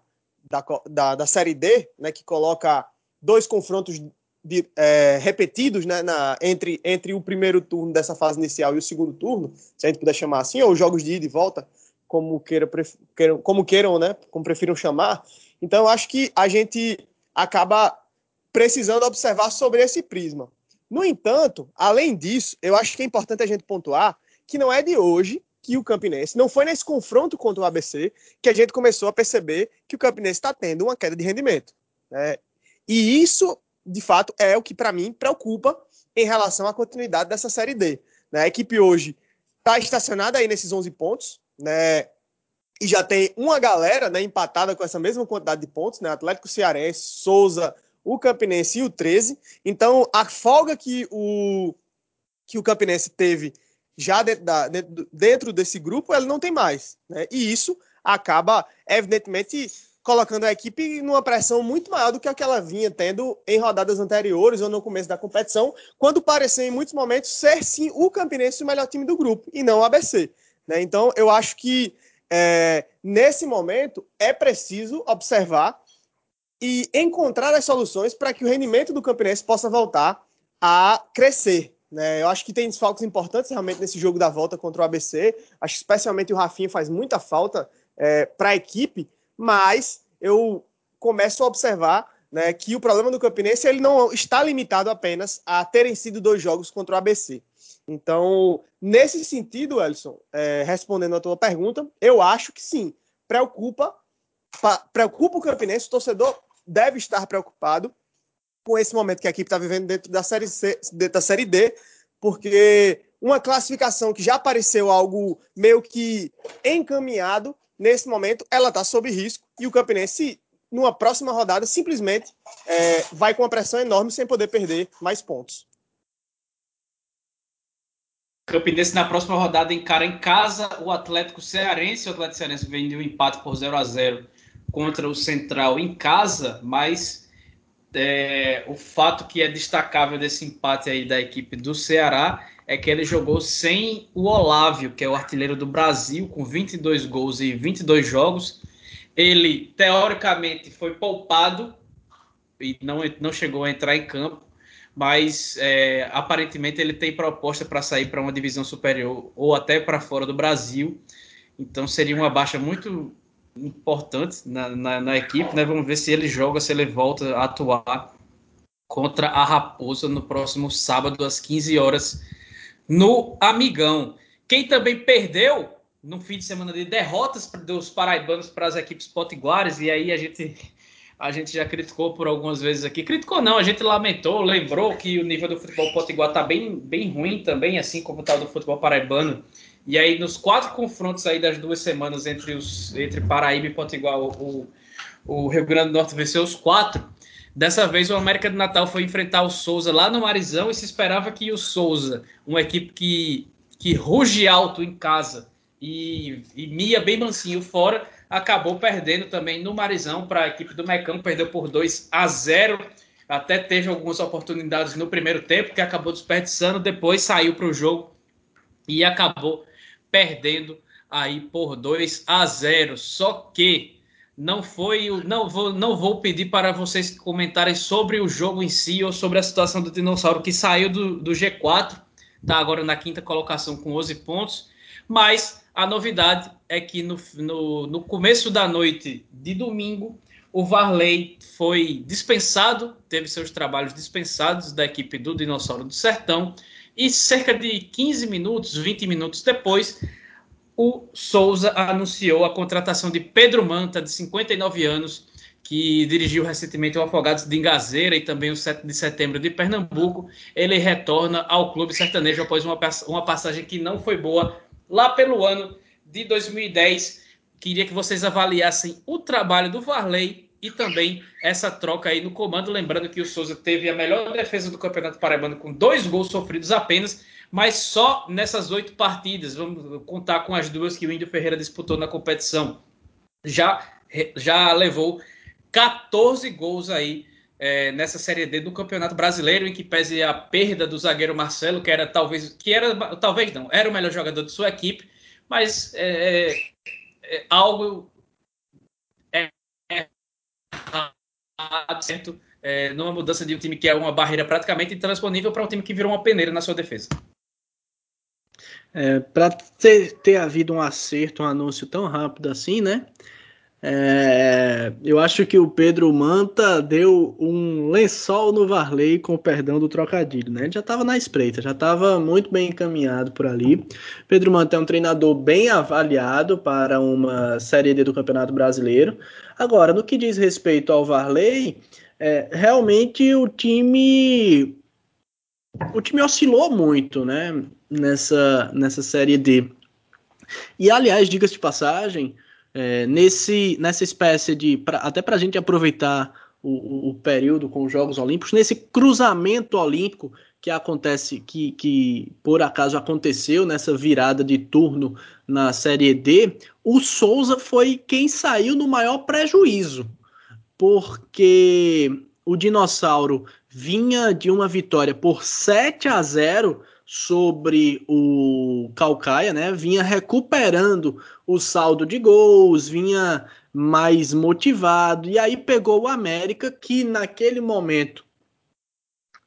da, da, da, Série D, né, que coloca dois confrontos de, é, repetidos né, na, entre, entre o primeiro turno dessa fase inicial e o segundo turno, se a gente puder chamar assim, ou jogos de ida e volta, como, queira, queiram, como queiram, né, como prefiram chamar. Então, acho que a gente acaba precisando observar sobre esse prisma. No entanto, além disso, eu acho que é importante a gente pontuar que não é de hoje que o Campinense, não foi nesse confronto contra o ABC que a gente começou a perceber que o Campinense está tendo uma queda de rendimento. Né? E isso, de fato, é o que para mim preocupa em relação à continuidade dessa Série D. Né? A equipe hoje está estacionada aí nesses 11 pontos, né? E já tem uma galera né, empatada com essa mesma quantidade de pontos, né? Atlético Cearense, Souza, o Campinense e o 13. Então, a folga que o, que o Campinense teve já dentro, da, dentro desse grupo, ele não tem mais. Né? E isso acaba, evidentemente, colocando a equipe numa pressão muito maior do que a que ela vinha tendo em rodadas anteriores ou no começo da competição, quando pareceu em muitos momentos ser sim o Campinense o melhor time do grupo e não o ABC. Né? Então, eu acho que é, nesse momento é preciso observar e encontrar as soluções para que o rendimento do Campinense possa voltar a crescer. Né? Eu acho que tem desfalques importantes realmente nesse jogo da volta contra o ABC. Acho que especialmente o Rafinha faz muita falta é, para a equipe, mas eu começo a observar né, que o problema do Campinense ele não está limitado apenas a terem sido dois jogos contra o ABC. Então, nesse sentido, Elson, é, respondendo a tua pergunta, eu acho que sim, preocupa, preocupa o Campinense, o torcedor deve estar preocupado com esse momento que a equipe está vivendo dentro da série, C, dentro da série D, porque uma classificação que já pareceu algo meio que encaminhado, nesse momento ela está sob risco e o Campinense, numa próxima rodada, simplesmente é, vai com uma pressão enorme sem poder perder mais pontos. Campinense na próxima rodada encara em casa o Atlético Cearense. O Atlético Cearense vem de um empate por 0 a 0 contra o Central em casa, mas é, o fato que é destacável desse empate aí da equipe do Ceará é que ele jogou sem o Olávio, que é o artilheiro do Brasil, com 22 gols e 22 jogos. Ele, teoricamente, foi poupado e não, não chegou a entrar em campo, mas é, aparentemente ele tem proposta para sair para uma divisão superior ou até para fora do Brasil. Então seria uma baixa muito importante na, na, na, equipe, né? Vamos ver se ele joga, se ele volta a atuar contra a Raposa no próximo sábado às 15 horas no Amigão. Quem também perdeu no fim de semana de derrotas dos paraibanos para as equipes potiguares, e aí a gente a gente já criticou por algumas vezes aqui. Criticou não, a gente lamentou, lembrou que o nível do futebol potiguar está bem, bem ruim também, assim como o tal do futebol paraibano. E aí, nos quatro confrontos aí das duas semanas entre, os, entre Paraíba e Potiguar, o, o Rio Grande do Norte venceu os quatro. Dessa vez, o América do Natal foi enfrentar o Souza lá no Marizão e se esperava que o Souza, uma equipe que, que ruge alto em casa e, e mia bem mansinho fora, acabou perdendo também no Marizão para a equipe do Mecão, perdeu por 2 a 0. Até teve algumas oportunidades no primeiro tempo que acabou desperdiçando, depois saiu para o jogo e acabou perdendo aí por 2 a 0. Só que não foi não vou não vou pedir para vocês comentarem sobre o jogo em si ou sobre a situação do dinossauro que saiu do, do G4, tá agora na quinta colocação com 11 pontos, mas a novidade é que no, no, no começo da noite de domingo o Varley foi dispensado, teve seus trabalhos dispensados da equipe do Dinossauro do Sertão e cerca de 15 minutos, 20 minutos depois, o Souza anunciou a contratação de Pedro Manta, de 59 anos, que dirigiu recentemente o Afogados de Ingazeira e também o 7 de setembro de Pernambuco. Ele retorna ao clube sertanejo após uma, uma passagem que não foi boa lá pelo ano de 2010. Queria que vocês avaliassem o trabalho do Varley e também essa troca aí no comando. Lembrando que o Souza teve a melhor defesa do Campeonato Paraibano com dois gols sofridos apenas, mas só nessas oito partidas. Vamos contar com as duas que o Índio Ferreira disputou na competição. Já, já levou 14 gols aí é, nessa Série D do Campeonato Brasileiro, em que pese a perda do zagueiro Marcelo, que era talvez, que era, talvez não, era o melhor jogador de sua equipe, mas é, é, é algo certo é, numa mudança de um time que é uma barreira praticamente intransponível para um time que virou uma peneira na sua defesa. É, para ter, ter havido um acerto, um anúncio tão rápido assim, né? É, eu acho que o Pedro Manta deu um lençol no Varley, com o perdão do trocadilho, né? Ele já estava na espreita, já estava muito bem encaminhado por ali. Pedro Manta é um treinador bem avaliado para uma Série D do Campeonato Brasileiro. Agora, no que diz respeito ao Varley, é, realmente o time o time oscilou muito, né? Nessa, nessa Série D. E aliás, diga-se de passagem, é, nesse, nessa espécie de. Pra, até para a gente aproveitar o, o, período com os Jogos Olímpicos, nesse cruzamento olímpico que acontece, que, que por acaso aconteceu nessa virada de turno na Série D, o Souza foi quem saiu no maior prejuízo, porque o Dinossauro vinha de uma vitória por 7 a 0 sobre o Calcaia, né? Vinha recuperando o saldo de gols, vinha mais motivado, e aí pegou o América, que naquele momento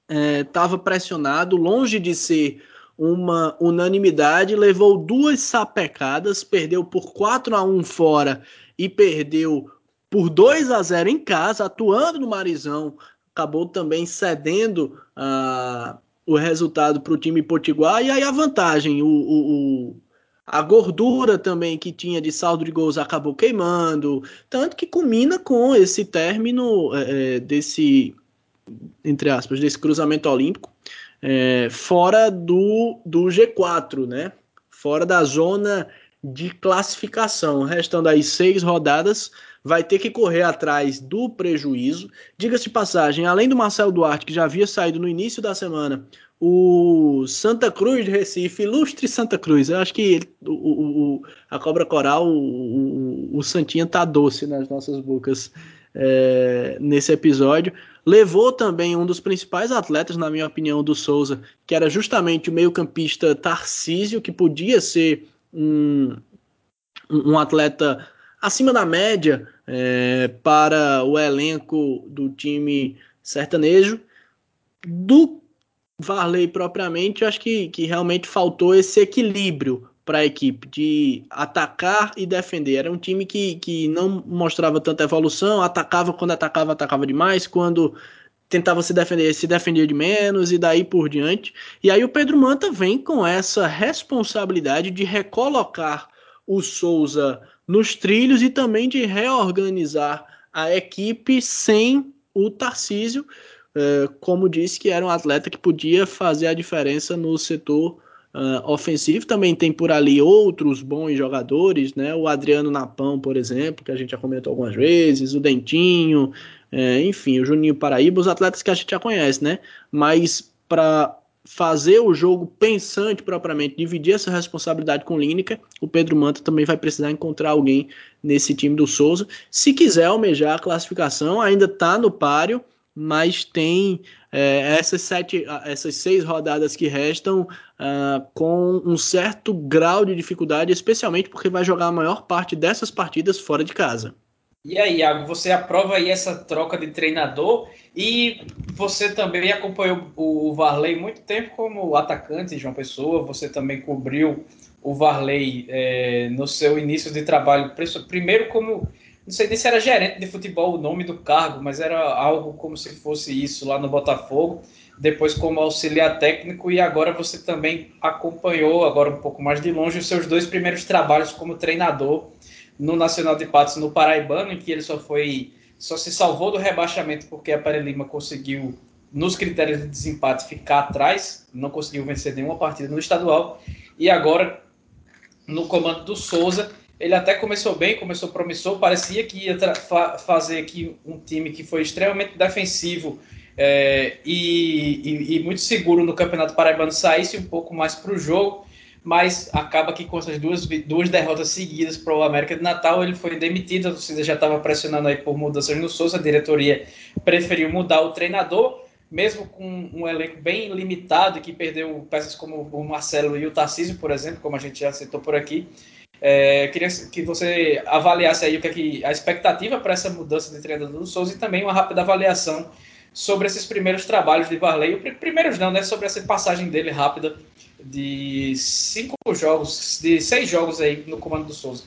estava é, pressionado, longe de ser uma unanimidade, levou duas sapecadas, perdeu por 4 a 1 fora e perdeu por 2 a 0 em casa, atuando no Marizão, acabou também cedendo uh, o resultado para o time potiguar, e aí a vantagem, o, o, o, a gordura também que tinha de saldo de gols acabou queimando, tanto que culmina com esse término é, desse, entre aspas, desse cruzamento olímpico, é, fora do, do G4, né? Fora da zona de classificação, restando aí seis rodadas, vai ter que correr atrás do prejuízo. Diga-se de passagem, além do Marcelo Duarte, que já havia saído no início da semana, o Santa Cruz de Recife, ilustre Santa Cruz, eu acho que ele, o, o, a cobra coral, o, o, o Santinha tá doce nas nossas bocas é, nesse episódio. Levou também um dos principais atletas, na minha opinião, do Souza, que era justamente o meio-campista Tarcísio, que podia ser um, um atleta acima da média é, para o elenco do time sertanejo. Do Varley propriamente, eu acho que, que realmente faltou esse equilíbrio para a equipe de atacar e defender. Era um time que, que não mostrava tanta evolução, atacava quando atacava, atacava demais, quando tentava se defender, se defendia de menos e daí por diante. E aí o Pedro Manta vem com essa responsabilidade de recolocar o Souza nos trilhos e também de reorganizar a equipe sem o Tarcísio, eh, como disse que era um atleta que podia fazer a diferença no setor uh, ofensivo. Também tem por ali outros bons jogadores, né? O Adriano Napão, por exemplo, que a gente já comentou algumas vezes, o Dentinho, é, enfim, o Juninho Paraíba, os atletas que a gente já conhece, né? Mas para fazer o jogo pensante propriamente, dividir essa responsabilidade com Lineker, o Pedro Manta também vai precisar encontrar alguém nesse time do Souza. Se quiser almejar a classificação, ainda está no páreo, mas tem é, essas, sete, essas seis rodadas que restam uh, com um certo grau de dificuldade, especialmente porque vai jogar a maior parte dessas partidas fora de casa. E aí, Iago, você aprova aí essa troca de treinador e você também acompanhou o Varley muito tempo como atacante, João Pessoa, você também cobriu o Varley é, no seu início de trabalho, primeiro como não sei nem se era gerente de futebol o nome do cargo, mas era algo como se fosse isso lá no Botafogo. Depois como auxiliar técnico e agora você também acompanhou, agora um pouco mais de longe, os seus dois primeiros trabalhos como treinador no Nacional de Patos no Paraibano, em que ele só foi só se salvou do rebaixamento porque a Pere Lima conseguiu nos critérios de desempate ficar atrás, não conseguiu vencer nenhuma partida no estadual. E agora no comando do Souza ele até começou bem, começou promissor, parecia que ia fa fazer aqui um time que foi extremamente defensivo é, e, e, e, muito seguro no Campeonato Paraibano saísse um pouco mais para o jogo, mas acaba que com essas duas, duas derrotas seguidas para o América de Natal, ele foi demitido, a torcida já estava pressionando aí por mudanças no Souza, a diretoria preferiu mudar o treinador, mesmo com um elenco bem limitado, que perdeu peças como o Marcelo e o Tarcísio, por exemplo, como a gente já citou por aqui, é, queria que você avaliasse aí o que, é que a expectativa para essa mudança de treinador do Souza e também uma rápida avaliação sobre esses primeiros trabalhos de Varley. Primeiros não, né? Sobre essa passagem dele rápida de cinco jogos, de seis jogos aí no comando do Souza.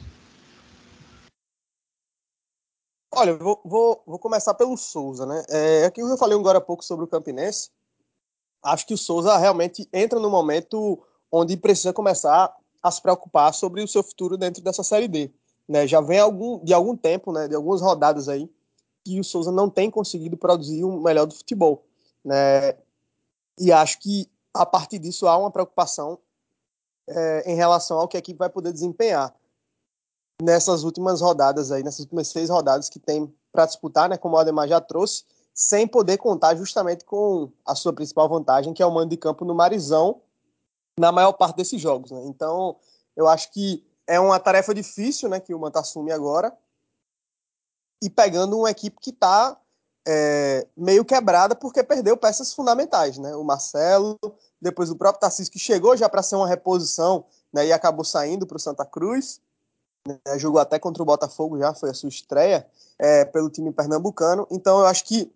Olha, vou, vou, vou começar pelo Souza, né? É, aqui eu falei agora há pouco sobre o Campinense. Acho que o Souza realmente entra no momento onde precisa começar a se preocupar sobre o seu futuro dentro dessa Série D. Né? Já vem algum, de algum tempo, né, de algumas rodadas aí, que o Souza não tem conseguido produzir o melhor do futebol. Né? E acho que, a partir disso, há uma preocupação é, em relação ao que a equipe vai poder desempenhar nessas últimas rodadas aí, nessas últimas seis rodadas que tem para disputar, né, como o Ademar já trouxe, sem poder contar justamente com a sua principal vantagem, que é o mando de campo no Marizão, na maior parte desses jogos. Né? Então, eu acho que é uma tarefa difícil né, que o Manta assume agora e pegando uma equipe que está é, meio quebrada porque perdeu peças fundamentais. Né? O Marcelo, depois o próprio Tarcísio, que chegou já para ser uma reposição né, e acabou saindo para o Santa Cruz. Né? Jogou até contra o Botafogo, já foi a sua estreia é, pelo time pernambucano. Então, eu acho que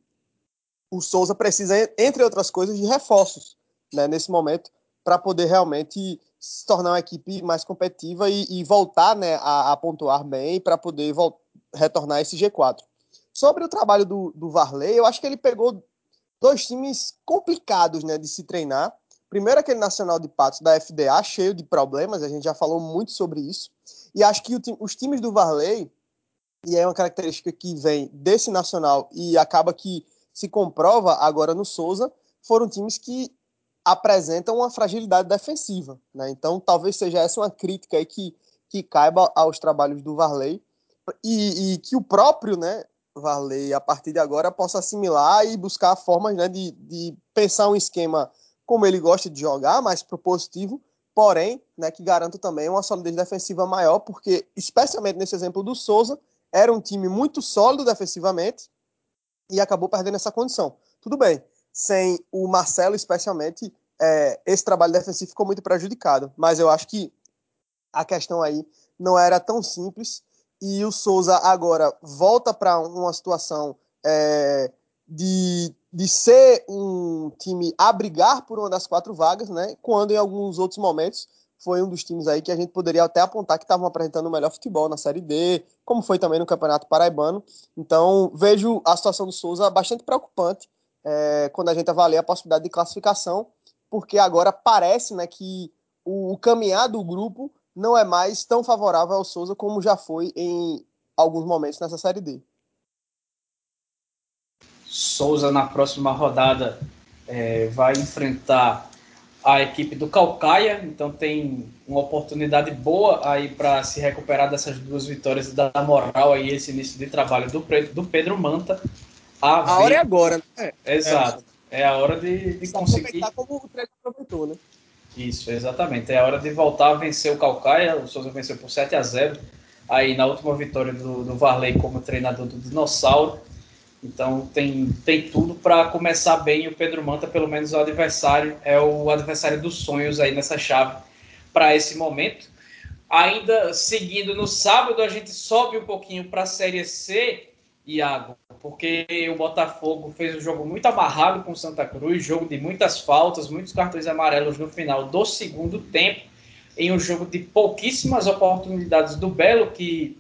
o Souza precisa, entre outras coisas, de reforços né, nesse momento para poder realmente se tornar uma equipe mais competitiva e, e voltar né, a, a, pontuar bem para poder retornar esse G4. Sobre o trabalho do, do Varley, eu acho que ele pegou dois times complicados né, de se treinar. Primeiro, aquele Nacional de Patos da FDA, cheio de problemas, a gente já falou muito sobre isso. E acho que o, os times do Varley, e é uma característica que vem desse Nacional e acaba que se comprova agora no Souza, foram times que apresentam uma fragilidade defensiva. Né? Então, talvez seja essa uma crítica aí que, que caiba aos trabalhos do Varley e, e que o próprio né, Varley, a partir de agora, possa assimilar e buscar formas né, de, de pensar um esquema como ele gosta de jogar, mais propositivo, porém, né, que garanta também uma solidez defensiva maior, porque, especialmente nesse exemplo do Souza, era um time muito sólido defensivamente e acabou perdendo essa condição. Tudo bem, sem o Marcelo, especialmente, é, esse trabalho defensivo ficou muito prejudicado, mas eu acho que a questão aí não era tão simples e o Souza agora volta para uma situação é, de, de ser um time a brigar por uma das quatro vagas, né? Quando em alguns outros momentos foi um dos times aí que a gente poderia até apontar que estavam apresentando o melhor futebol na Série D, como foi também no Campeonato Paraibano. Então vejo a situação do Souza bastante preocupante é, quando a gente avalia a possibilidade de classificação, porque agora parece né, que o, o caminhar do grupo não é mais tão favorável ao Souza como já foi em alguns momentos nessa Série D. Souza na próxima rodada é, vai enfrentar a equipe do Calcaia, então tem uma oportunidade boa aí para se recuperar dessas duas vitórias e dar moral aí esse início de trabalho do, do Pedro Manta. A, a hora é agora, né? Exato. É a hora de, de conseguir. como o treino aproveitou, né? Isso, exatamente. É a hora de voltar a vencer o Calcaia. O Souza venceu por 7 a 0 aí na última vitória do, do Varley como treinador do Dinossauro. Então tem, tem tudo para começar bem. O Pedro Manta, pelo menos o adversário, é o adversário dos sonhos aí nessa chave para esse momento. Ainda seguindo no sábado, a gente sobe um pouquinho para a Série C, Iago, porque o Botafogo fez um jogo muito amarrado com o Santa Cruz, jogo de muitas faltas, muitos cartões amarelos no final do segundo tempo, em um jogo de pouquíssimas oportunidades do Belo, que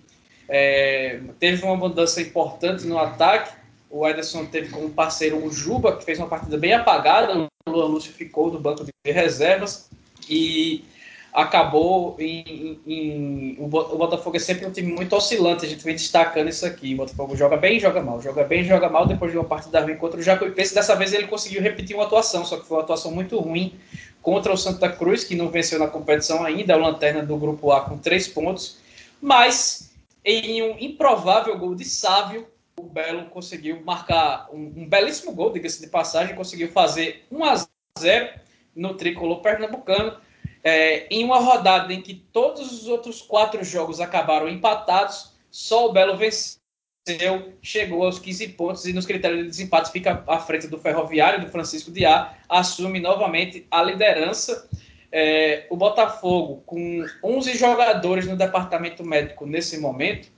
é, teve uma mudança importante no ataque. O Ederson teve como parceiro o Juba, que fez uma partida bem apagada. O Luan Lúcio ficou no banco de reservas. E acabou em, em, o Botafogo é sempre um time muito oscilante, a gente vem destacando isso aqui. O Botafogo joga bem joga mal, joga bem joga mal depois de uma partida ruim contra o Jacuipense. Dessa vez ele conseguiu repetir uma atuação, só que foi uma atuação muito ruim contra o Santa Cruz, que não venceu na competição ainda, é o lanterna do grupo A com três pontos. Mas em um improvável gol de Sávio, o Belo conseguiu marcar um, um belíssimo gol, diga-se de passagem, conseguiu fazer 1 a 0 no tricolor pernambucano é, em uma rodada em que todos os outros quatro jogos acabaram empatados, só o Belo venceu, chegou aos 15 pontos e nos critérios de desempate fica à frente do Ferroviário, do Francisco de A, assume novamente a liderança. É, o Botafogo, com 11 jogadores no departamento médico nesse momento,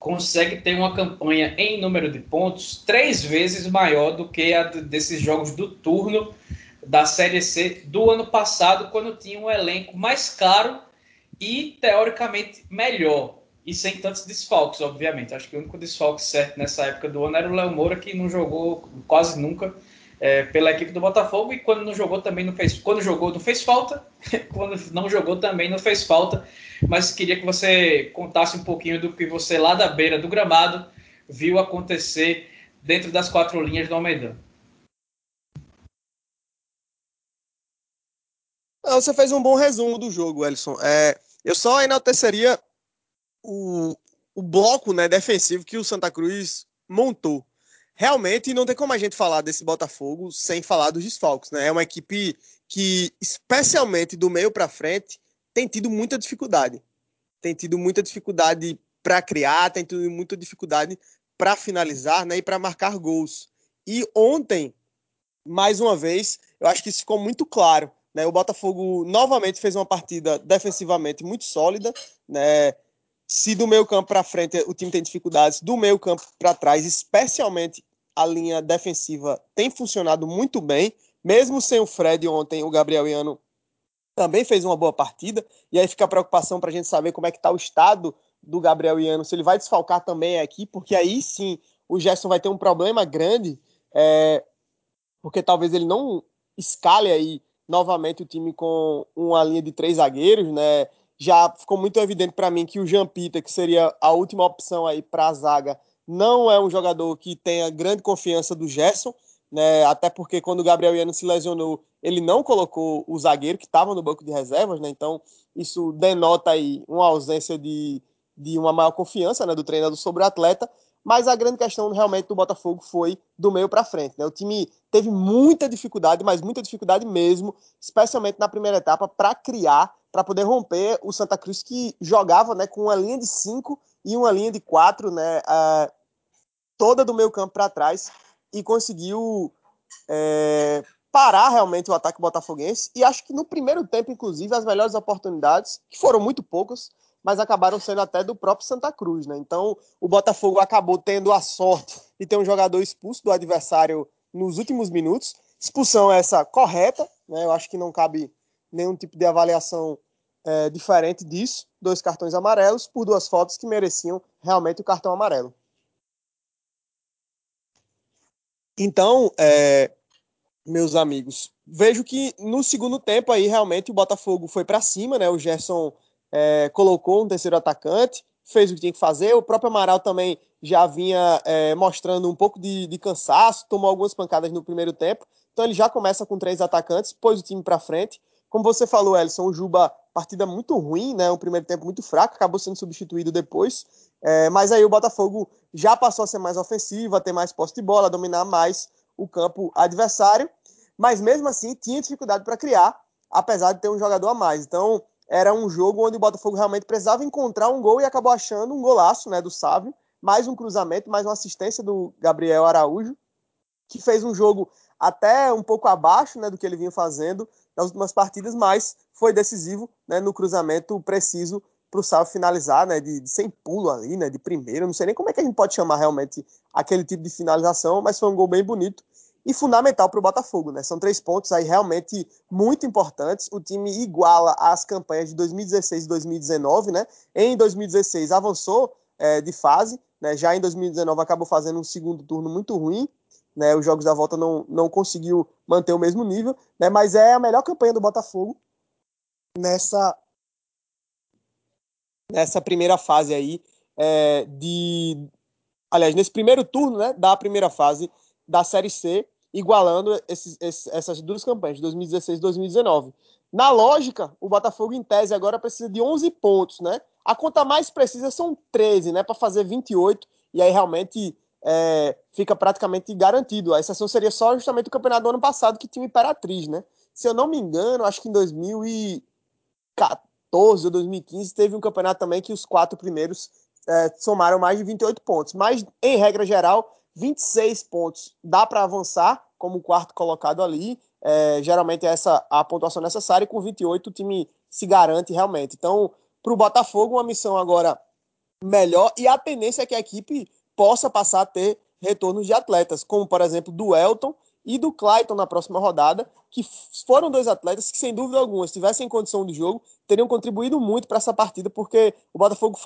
consegue ter uma campanha em número de pontos três vezes maior do que a desses jogos do turno da Série C do ano passado, quando tinha um elenco mais caro e teoricamente melhor. E sem tantos desfalques, obviamente. Acho que o único desfalque certo nessa época do ano era o Léo Moura, que não jogou quase nunca é, pela equipe do Botafogo. E quando não jogou, também não fez. Quando jogou, não fez falta. *laughs* quando não jogou, também não fez falta. Mas queria que você contasse um pouquinho do que você, lá da beira do gramado, viu acontecer dentro das quatro linhas do Almeidão. Não, você fez um bom resumo do jogo, Elson. É, eu só enalteceria o, o bloco né, defensivo que o Santa Cruz montou. Realmente não tem como a gente falar desse Botafogo sem falar dos desfalques. Né? É uma equipe que, especialmente do meio para frente, tem tido muita dificuldade. Tem tido muita dificuldade para criar, tem tido muita dificuldade para finalizar né, e para marcar gols. E ontem, mais uma vez, eu acho que isso ficou muito claro. Né? O Botafogo novamente fez uma partida defensivamente muito sólida. Né? Se do meio campo para frente o time tem dificuldades, do meio campo para trás, especialmente a linha defensiva, tem funcionado muito bem. Mesmo sem o Fred ontem, o Gabriel Iano também fez uma boa partida. E aí fica a preocupação para a gente saber como é que está o estado do Gabriel Iano, se ele vai desfalcar também aqui, porque aí sim o Gerson vai ter um problema grande, é, porque talvez ele não escale aí novamente o time com uma linha de três zagueiros, né? Já ficou muito evidente para mim que o Jean Pita, que seria a última opção aí para a zaga, não é um jogador que tenha grande confiança do Gerson, né? Até porque quando o Gabriel Iano se lesionou, ele não colocou o zagueiro que estava no banco de reservas, né? Então isso denota aí uma ausência de, de uma maior confiança né, do treinador sobre o atleta. Mas a grande questão realmente do Botafogo foi do meio para frente. Né? O time teve muita dificuldade, mas muita dificuldade mesmo, especialmente na primeira etapa, para criar, para poder romper o Santa Cruz que jogava né, com uma linha de cinco e uma linha de quatro, né, uh, toda do meio campo para trás, e conseguiu é, parar realmente o ataque botafoguense. E acho que no primeiro tempo, inclusive, as melhores oportunidades, que foram muito poucas, mas acabaram sendo até do próprio Santa Cruz, né? Então, o Botafogo acabou tendo a sorte de ter um jogador expulso do adversário nos últimos minutos. Expulsão essa correta, né? Eu acho que não cabe nenhum tipo de avaliação é, diferente disso. Dois cartões amarelos por duas fotos que mereciam realmente o cartão amarelo. Então, é, meus amigos, vejo que no segundo tempo aí realmente o Botafogo foi para cima, né? O Gerson é, colocou um terceiro atacante, fez o que tinha que fazer. O próprio Amaral também já vinha é, mostrando um pouco de, de, cansaço, tomou algumas pancadas no primeiro tempo. Então ele já começa com três atacantes, pôs o time para frente. Como você falou, Elson, o Juba, partida muito ruim, né? Um primeiro tempo muito fraco, acabou sendo substituído depois. É, mas aí o Botafogo já passou a ser mais ofensivo, a ter mais posse de bola, a dominar mais o campo adversário. Mas mesmo assim tinha dificuldade para criar, apesar de ter um jogador a mais. Então era um jogo onde o Botafogo realmente precisava encontrar um gol e acabou achando um golaço né, do Sávio, mais um cruzamento, mais uma assistência do Gabriel Araújo, que fez um jogo até um pouco abaixo né, do que ele vinha fazendo nas últimas partidas, mas foi decisivo né, no cruzamento preciso para o Sávio finalizar, né, de, de, sem pulo ali, né, de primeiro. Não sei nem como é que a gente pode chamar realmente aquele tipo de finalização, mas foi um gol bem bonito e fundamental para o Botafogo, né? São três pontos aí realmente muito importantes. O time iguala as campanhas de 2016 e 2019, né? Em 2016 avançou é, de fase, né? Já em 2019 acabou fazendo um segundo turno muito ruim, né? Os jogos da volta não, não conseguiu manter o mesmo nível, né? Mas é a melhor campanha do Botafogo nessa nessa primeira fase aí é, de aliás nesse primeiro turno, né? Da primeira fase da Série C igualando esses, esses, essas duas campanhas, 2016 e 2019. Na lógica, o Botafogo, em tese, agora precisa de 11 pontos, né? A conta mais precisa são 13, né? Para fazer 28, e aí realmente é, fica praticamente garantido. A exceção seria só justamente o campeonato do ano passado, que tinha o Imperatriz, né? Se eu não me engano, acho que em 2014 ou 2015 teve um campeonato também que os quatro primeiros é, somaram mais de 28 pontos. Mas, em regra geral, 26 pontos dá para avançar como quarto colocado ali. É, geralmente é essa a pontuação necessária e com 28 o time se garante realmente. Então, para o Botafogo, uma missão agora melhor e a tendência é que a equipe possa passar a ter retornos de atletas, como por exemplo do Elton e do Clayton na próxima rodada, que foram dois atletas que, sem dúvida alguma, se tivessem condição de jogo, teriam contribuído muito para essa partida, porque o Botafogo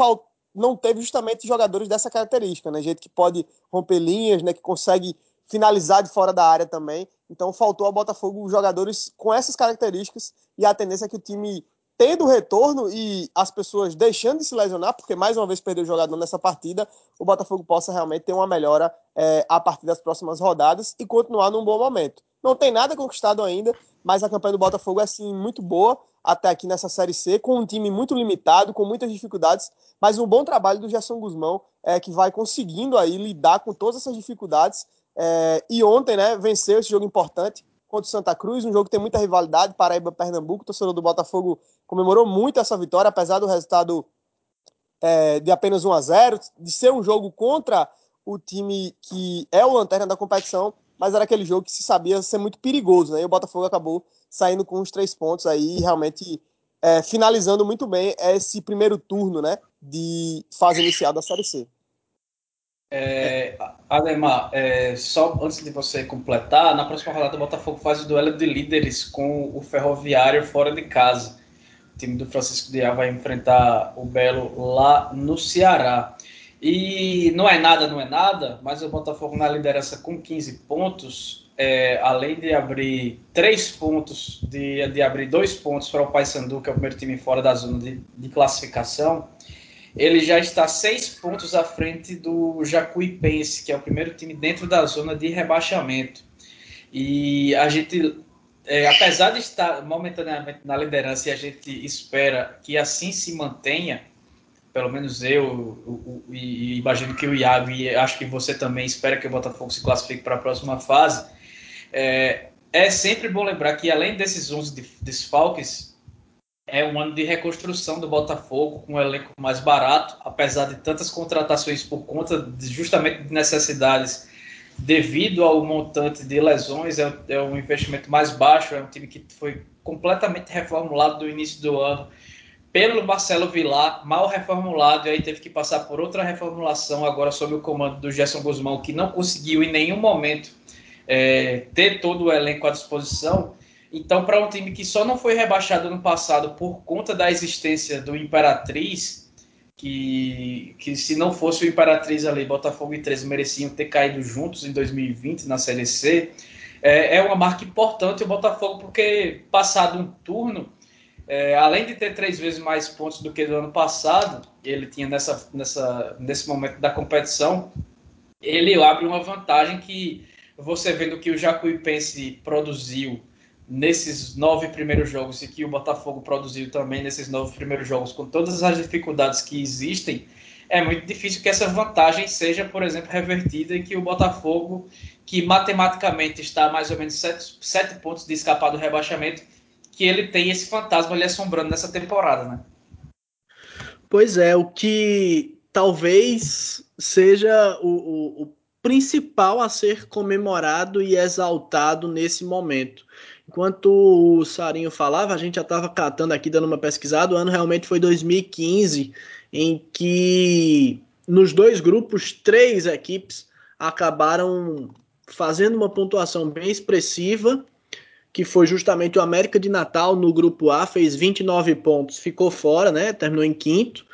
não teve justamente jogadores dessa característica, né? Gente que pode romper linhas, né? Que consegue finalizar de fora da área também. Então faltou ao Botafogo jogadores com essas características e a tendência é que o time tendo retorno e as pessoas deixando de se lesionar, porque mais uma vez perdeu o jogador nessa partida, o Botafogo possa realmente ter uma melhora é, a partir das próximas rodadas e continuar num bom momento. Não tem nada conquistado ainda, mas a campanha do Botafogo é sim muito boa até aqui nessa Série C, com um time muito limitado, com muitas dificuldades, mas um bom trabalho do Gerson Guzmão, é, que vai conseguindo aí lidar com todas essas dificuldades. É, e ontem, né, venceu esse jogo importante contra o Santa Cruz, um jogo que tem muita rivalidade, Paraíba-Pernambuco, o torcedor do Botafogo comemorou muito essa vitória, apesar do resultado é, de apenas 1 a 0 de ser um jogo contra o time que é o lanterna da competição, mas era aquele jogo que se sabia ser muito perigoso, né? E o Botafogo acabou saindo com os três pontos aí, realmente é, finalizando muito bem esse primeiro turno, né? De fase inicial da Série C. É, Ademar, é, só antes de você completar, na próxima rodada o Botafogo faz o duelo de líderes com o Ferroviário fora de casa. time do Francisco Diá vai enfrentar o Belo lá no Ceará. E não é nada, não é nada, mas o Botafogo na liderança com 15 pontos, é, além de abrir três pontos, de, de abrir dois pontos para o Paysandu, que é o primeiro time fora da zona de, de classificação, ele já está seis pontos à frente do Jacuipense, que é o primeiro time dentro da zona de rebaixamento. E a gente, é, apesar de estar momentaneamente na liderança e a gente espera que assim se mantenha, pelo menos eu, e imagino que o Iago e acho que você também espera que o Botafogo se classifique para a próxima fase. É, é sempre bom lembrar que além desses 11 desfalques, é um ano de reconstrução do Botafogo com um elenco mais barato, apesar de tantas contratações por conta de, justamente de necessidades devido ao montante de lesões, é, é um investimento mais baixo, é um time que foi completamente reformulado do início do ano pelo Marcelo Vilar, mal reformulado, e aí teve que passar por outra reformulação agora sob o comando do Gerson Guzmão, que não conseguiu em nenhum momento é, ter todo o elenco à disposição. Então, para um time que só não foi rebaixado no passado por conta da existência do Imperatriz, que, que se não fosse o Imperatriz ali, Botafogo e 13 mereciam ter caído juntos em 2020 na Série C, é, é uma marca importante o Botafogo, porque passado um turno, é, além de ter três vezes mais pontos do que do ano passado, ele tinha nessa, nessa, nesse momento da competição, ele abre uma vantagem que você vendo que o Jacuipense produziu nesses nove primeiros jogos e que o Botafogo produziu também nesses nove primeiros jogos, com todas as dificuldades que existem, é muito difícil que essa vantagem seja, por exemplo, revertida e que o Botafogo, que matematicamente está a mais ou menos sete, sete pontos de escapar do rebaixamento, que ele tem esse fantasma ali assombrando nessa temporada, né? Pois é, o que talvez seja o, o, o principal a ser comemorado e exaltado nesse momento. Enquanto o Sarinho falava, a gente já estava catando aqui, dando uma pesquisada. O ano realmente foi 2015, em que nos dois grupos, três equipes acabaram fazendo uma pontuação bem expressiva, que foi justamente o América de Natal no grupo A, fez 29 pontos, ficou fora, né? Terminou em quinto.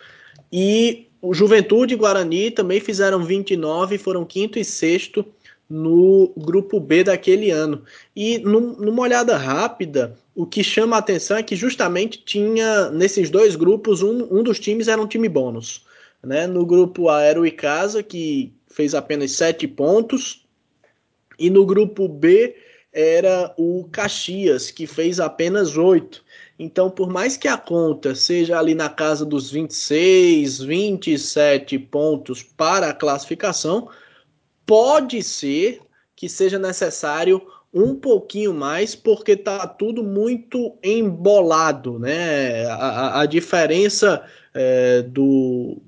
E o Juventude e Guarani também fizeram 29, foram quinto e sexto no grupo B daquele ano. E num, numa olhada rápida, o que chama a atenção é que justamente tinha nesses dois grupos, um, um dos times era um time bônus. Né? No grupo A era o Icasa, que fez apenas sete pontos, e no grupo B era o Caxias, que fez apenas oito. Então, por mais que a conta seja ali na casa dos 26, 27 pontos para a classificação, pode ser que seja necessário um pouquinho mais, porque tá tudo muito embolado, né? A, a diferença é, do,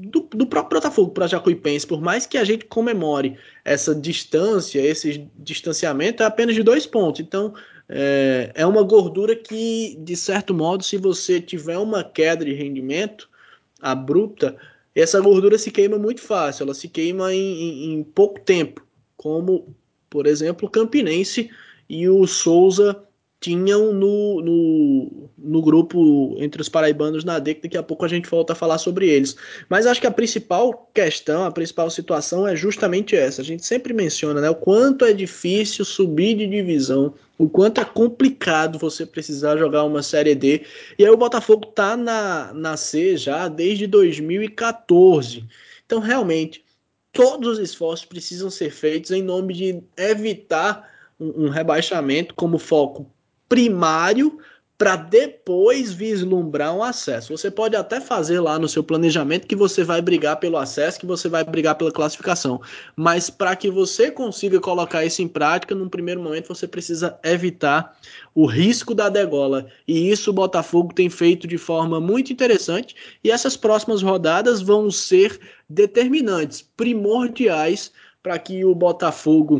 do, do, próprio Botafogo para Jacuipense, por mais que a gente comemore essa distância, esse distanciamento, é apenas de dois pontos. Então, é, é uma gordura que, de certo modo, se você tiver uma queda de rendimento abrupta, essa gordura se queima muito fácil, ela se queima em, em, em pouco tempo, como, por exemplo, o Campinense e o Souza tinham no, no, no, grupo entre os paraibanos na D, que daqui a pouco a gente volta a falar sobre eles. Mas acho que a principal questão, a principal situação é justamente essa. A gente sempre menciona né, o quanto é difícil subir de divisão, o quanto é complicado você precisar jogar uma Série D. E aí o Botafogo tá na, na C já desde 2014. Então, realmente, todos os esforços precisam ser feitos em nome de evitar um, um rebaixamento como foco primário para depois vislumbrar um acesso. Você pode até fazer lá no seu planejamento que você vai brigar pelo acesso, que você vai brigar pela classificação, mas para que você consiga colocar isso em prática, num primeiro momento você precisa evitar o risco da degola. E isso o Botafogo tem feito de forma muito interessante, e essas próximas rodadas vão ser determinantes, primordiais para que o Botafogo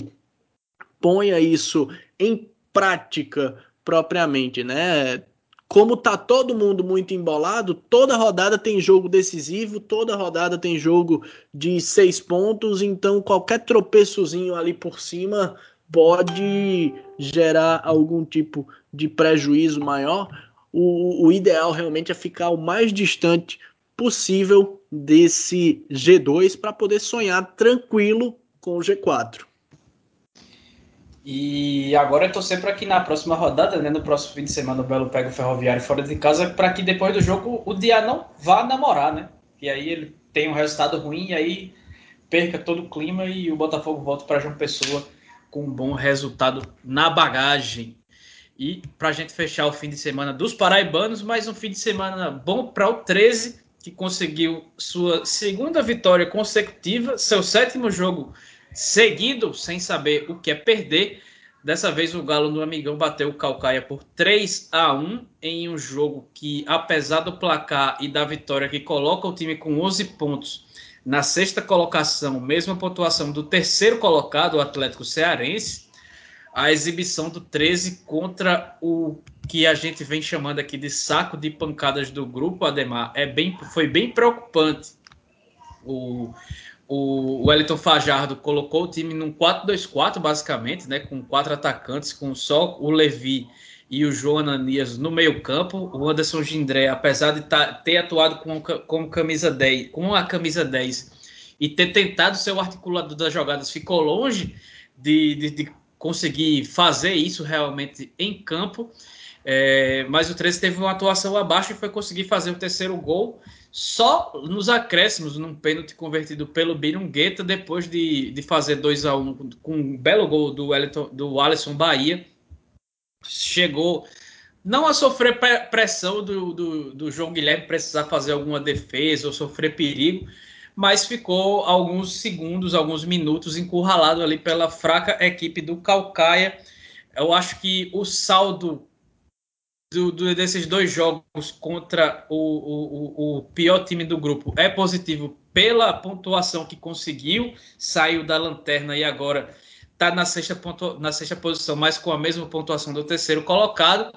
ponha isso em prática propriamente, né? Como tá todo mundo muito embolado, toda rodada tem jogo decisivo, toda rodada tem jogo de seis pontos, então qualquer tropeçozinho ali por cima pode gerar algum tipo de prejuízo maior. o, o ideal realmente é ficar o mais distante possível desse G2 para poder sonhar tranquilo com o G4. E agora eu torcer para que na próxima rodada, né, no próximo fim de semana, o Belo pega o Ferroviário fora de casa, para que depois do jogo o Dia não vá namorar, né? E aí ele tem um resultado ruim e aí perca todo o clima e o Botafogo volta para João Pessoa com um bom resultado na bagagem. E para a gente fechar o fim de semana dos paraibanos, mais um fim de semana bom para o 13, que conseguiu sua segunda vitória consecutiva, seu sétimo jogo seguido, sem saber o que é perder. Dessa vez o Galo no Amigão bateu o Calcaia por 3 a 1 em um jogo que, apesar do placar e da vitória que coloca o time com 11 pontos na sexta colocação, mesma pontuação do terceiro colocado, o Atlético Cearense, a exibição do 13 contra o que a gente vem chamando aqui de saco de pancadas do grupo, Ademar, é bem, foi bem preocupante. O, o Wellington Fajardo colocou o time num 4-2-4, basicamente, né, com quatro atacantes, com só o Levi e o João Ananias no meio-campo. O Anderson Gindré, apesar de tá, ter atuado com, com, camisa 10, com a camisa 10 e ter tentado ser o articulador das jogadas, ficou longe de, de, de conseguir fazer isso realmente em campo. É, mas o 13 teve uma atuação abaixo e foi conseguir fazer o terceiro gol só nos acréscimos, num pênalti convertido pelo Birungueta, depois de, de fazer 2 a 1 um, com um belo gol do, Wellington, do Alisson Bahia, chegou não a sofrer pressão do, do, do, João Guilherme precisar fazer alguma defesa ou sofrer perigo, mas ficou alguns segundos, alguns minutos encurralado ali pela fraca equipe do Calcaia. Eu acho que o saldo do, do, desses dois jogos contra o, o, o, pior time do grupo é positivo pela pontuação que conseguiu, saiu da lanterna e agora está na sexta, pontu, na sexta posição, mas com a mesma pontuação do terceiro colocado.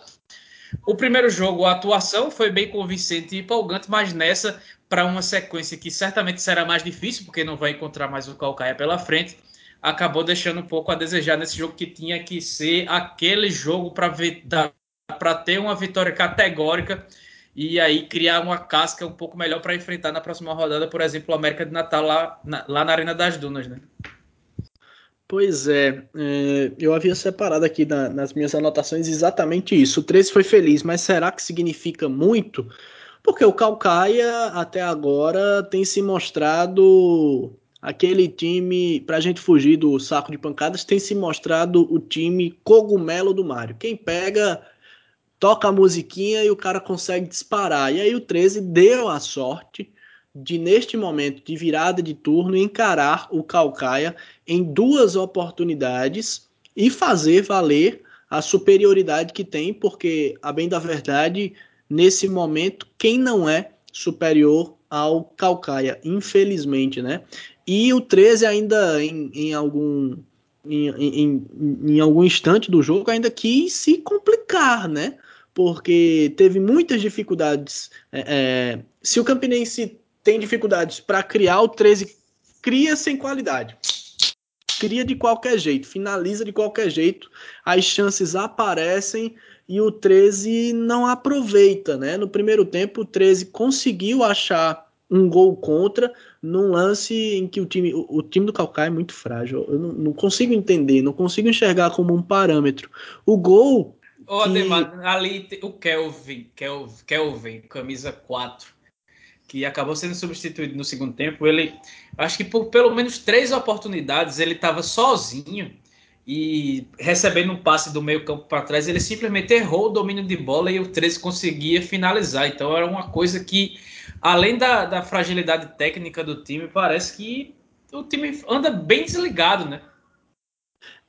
O primeiro jogo, a atuação foi bem convincente e empolgante, mas nessa, para uma sequência que certamente será mais difícil, porque não vai encontrar mais o Calcaia pela frente, acabou deixando um pouco a desejar nesse jogo que tinha que ser aquele jogo para ver para ter uma vitória categórica e aí criar uma casca um pouco melhor para enfrentar na próxima rodada, por exemplo, o América de Natal lá na, lá na Arena das Dunas, né? Pois é, é eu havia separado aqui na, nas minhas anotações exatamente isso. O 13 foi feliz, mas será que significa muito? Porque o Calcaia até agora tem se mostrado aquele time, para a gente fugir do saco de pancadas, tem se mostrado o time cogumelo do Mário. Quem pega toca a musiquinha e o cara consegue disparar. E aí o 13 deu a sorte de, neste momento de virada de turno, encarar o Calcaia em duas oportunidades e fazer valer a superioridade que tem, porque, a bem da verdade, nesse momento, quem não é superior ao Calcaia, infelizmente, né? E o 13 ainda em, em algum em, em, em, algum instante do jogo ainda quis se complicar, né? Porque teve muitas dificuldades. É, é, se o Campinense tem dificuldades para criar, o 13 cria sem qualidade. Cria de qualquer jeito, finaliza de qualquer jeito, as chances aparecem e o 13 não aproveita, né? No primeiro tempo, o 13 conseguiu achar um gol contra num lance em que o time, o, o time do Calcaia é muito frágil. Eu não, não, consigo entender, não consigo enxergar como um parâmetro. O gol Ô, Ademar, ali o Kelvin, Kelvin, Kelvin, camisa 4, que acabou sendo substituído no segundo tempo, ele, acho que por pelo menos três oportunidades, ele estava sozinho e recebendo um passe do meio campo para trás, ele simplesmente errou o domínio de bola e o 13 conseguia finalizar. Então era uma coisa que, além da, da fragilidade técnica do time, parece que o time anda bem desligado, né?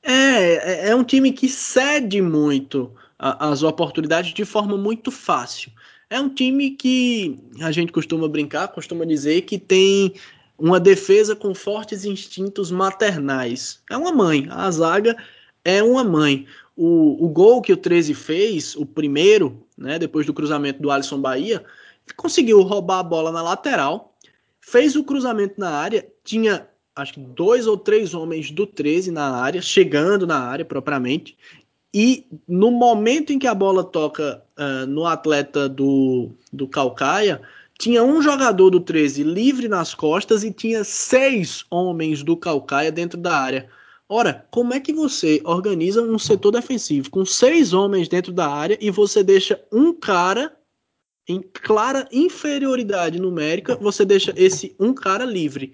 É, é, é um time que cede muito as oportunidades de forma muito fácil. É um time que a gente costuma brincar, costuma dizer que tem uma defesa com fortes instintos maternais. É uma mãe, a zaga é uma mãe. O, o gol que o 13 fez, o primeiro, né, depois do cruzamento do Alisson Bahia, conseguiu roubar a bola na lateral, fez o cruzamento na área, tinha acho que dois ou três homens do 13 na área, chegando na área propriamente, E no momento em que a bola toca uh, no atleta do, do Calcaia, tinha um jogador do 13 livre nas costas e tinha seis homens do Calcaia dentro da área. Ora, como é que você organiza um setor defensivo com seis homens dentro da área e você deixa um cara em clara inferioridade numérica, você deixa esse um cara livre?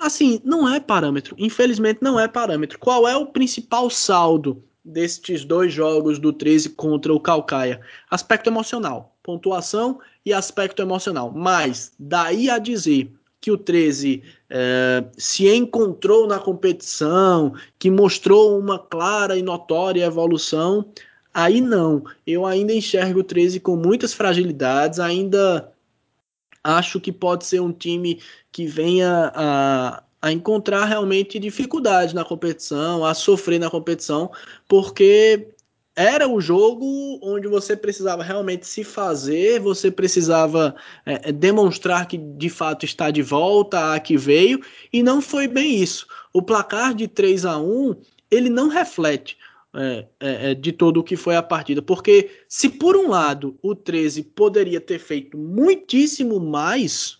Assim, não é parâmetro. Infelizmente, não é parâmetro. Qual é o principal saldo destes dois jogos do 13 contra o Calcaia. Aspecto emocional, pontuação e aspecto emocional. Mas daí a dizer que o 13 é, se encontrou na competição, que mostrou uma clara e notória evolução, aí não. Eu ainda enxergo o 13 com muitas fragilidades, ainda acho que pode ser um time que venha a a encontrar realmente dificuldade na competição, a sofrer na competição, porque era o jogo onde você precisava realmente se fazer, você precisava é, é demonstrar que de fato está de volta, a que veio, e não foi bem isso. O placar de 3 a 1 ele não reflete é, é, é, de todo o que foi a partida, porque se por um lado o 13 poderia ter feito muitíssimo mais,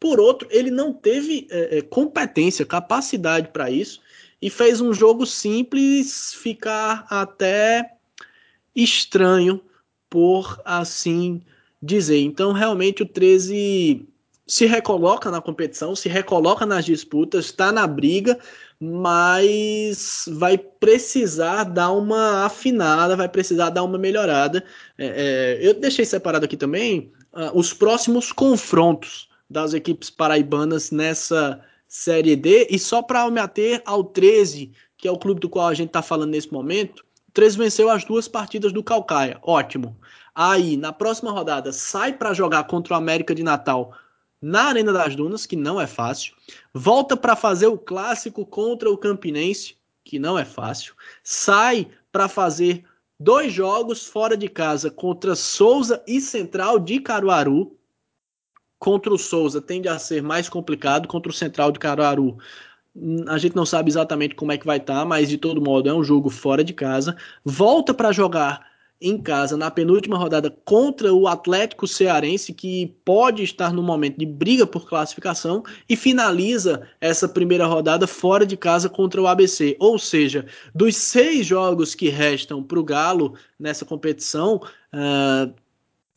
por outro, ele não teve é, é competência, capacidade para isso e fez um jogo simples ficar até estranho, por assim dizer. Então, realmente, o 13 se recoloca na competição, se recoloca nas disputas, está na briga, mas vai precisar dar uma afinada, vai precisar dar uma melhorada. É, é, eu deixei separado aqui também uh, os próximos confrontos das equipes paraibanas nessa Série D. E só para me ater ao 13, que é o clube do qual a gente está falando nesse momento, o 13 venceu as duas partidas do Calcaia. Ótimo. Aí, na próxima rodada, sai para jogar contra o América de Natal na Arena das Dunas, que não é fácil. Volta para fazer o clássico contra o Campinense, que não é fácil. Sai para fazer dois jogos fora de casa contra Souza e Central de Caruaru, Contra o Souza tende a ser mais complicado, contra o Central de Caruaru a gente não sabe exatamente como é que vai estar, tá, mas de todo modo é um jogo fora de casa. Volta para jogar em casa na penúltima rodada contra o Atlético Cearense, que pode estar no momento de briga por classificação, e finaliza essa primeira rodada fora de casa contra o ABC. Ou seja, dos seis jogos que restam para o Galo nessa competição, uh,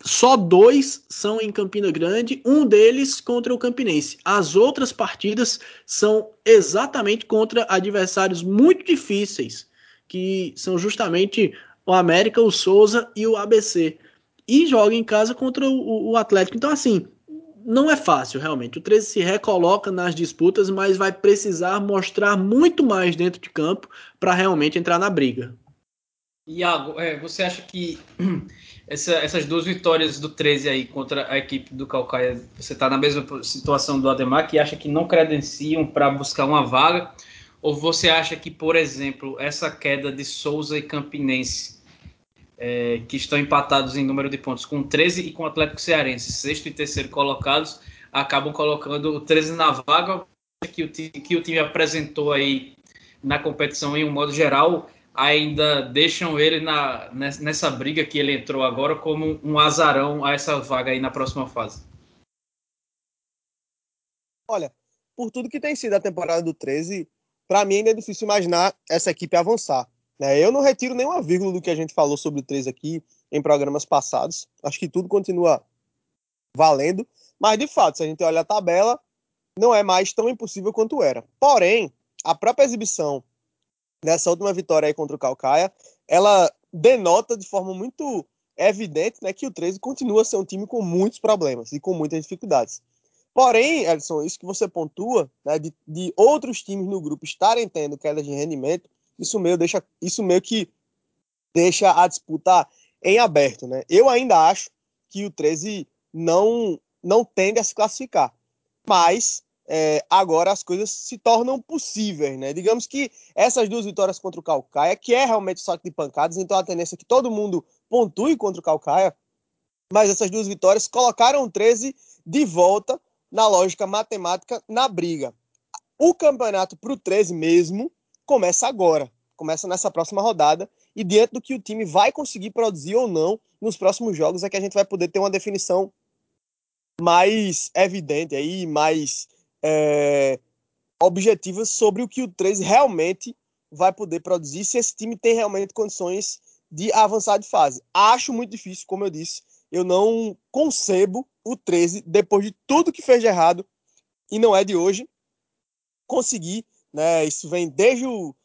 só dois são em Campina Grande, um deles contra o Campinense. As outras partidas são exatamente contra adversários muito difíceis, que são justamente o América, o Souza e o ABC. E joga em casa contra o, o Atlético. Então, assim, não é fácil, realmente. O 13 se recoloca nas disputas, mas vai precisar mostrar muito mais dentro de campo para realmente entrar na briga. Iago, é, você acha que *clears throat* essa, essas duas vitórias do 13 aí contra a equipe do Calcaia, você está na mesma situação do Ademar, que acha que não credenciam para buscar uma vaga? Ou você acha que, por exemplo, essa queda de Souza e Campinense, é, que estão empatados em número de pontos com 13 e com o Atlético Cearense, sexto e terceiro colocados, acabam colocando o 13 na vaga que o, que o time apresentou aí na competição em um modo geral ainda deixam ele na, nessa briga que ele entrou agora como um azarão a essa vaga aí na próxima fase? Olha, por tudo que tem sido a temporada do 13, para mim ainda é difícil imaginar essa equipe avançar. Né? Eu não retiro nenhuma vírgula do que a gente falou sobre o 13 aqui em programas passados. Acho que tudo continua valendo. Mas, de fato, se a gente olha a tabela, não é mais tão impossível quanto era. Porém, a própria exibição nessa última vitória aí contra o Calcaia, ela denota de forma muito evidente né, que o 13 continua a ser um time com muitos problemas e com muitas dificuldades. Porém, Edson, isso que você pontua, né, de, de outros times no grupo estarem tendo quedas de rendimento, isso meio, deixa, isso meio que deixa a disputa em aberto. Né? Eu ainda acho que o 13 não, não tende a se classificar. Mas é, agora as coisas se tornam possíveis, né? Digamos que essas duas vitórias contra o Calcaia, que é realmente só de pancadas, então a tendência é que todo mundo pontue contra o Calcaia, mas essas duas vitórias colocaram o 13 de volta na lógica matemática na briga. O campeonato para o 13 mesmo começa agora, começa nessa próxima rodada, e diante do que o time vai conseguir produzir ou não nos próximos jogos é que a gente vai poder ter uma definição mais evidente aí, mais é, sobre o que o 13 realmente vai poder produzir, se esse time tem realmente condições de avançar de fase. Acho muito difícil, como eu disse, eu não concebo o 13, depois de tudo que fez de errado, e não é de hoje, conseguir, né, isso vem desde o,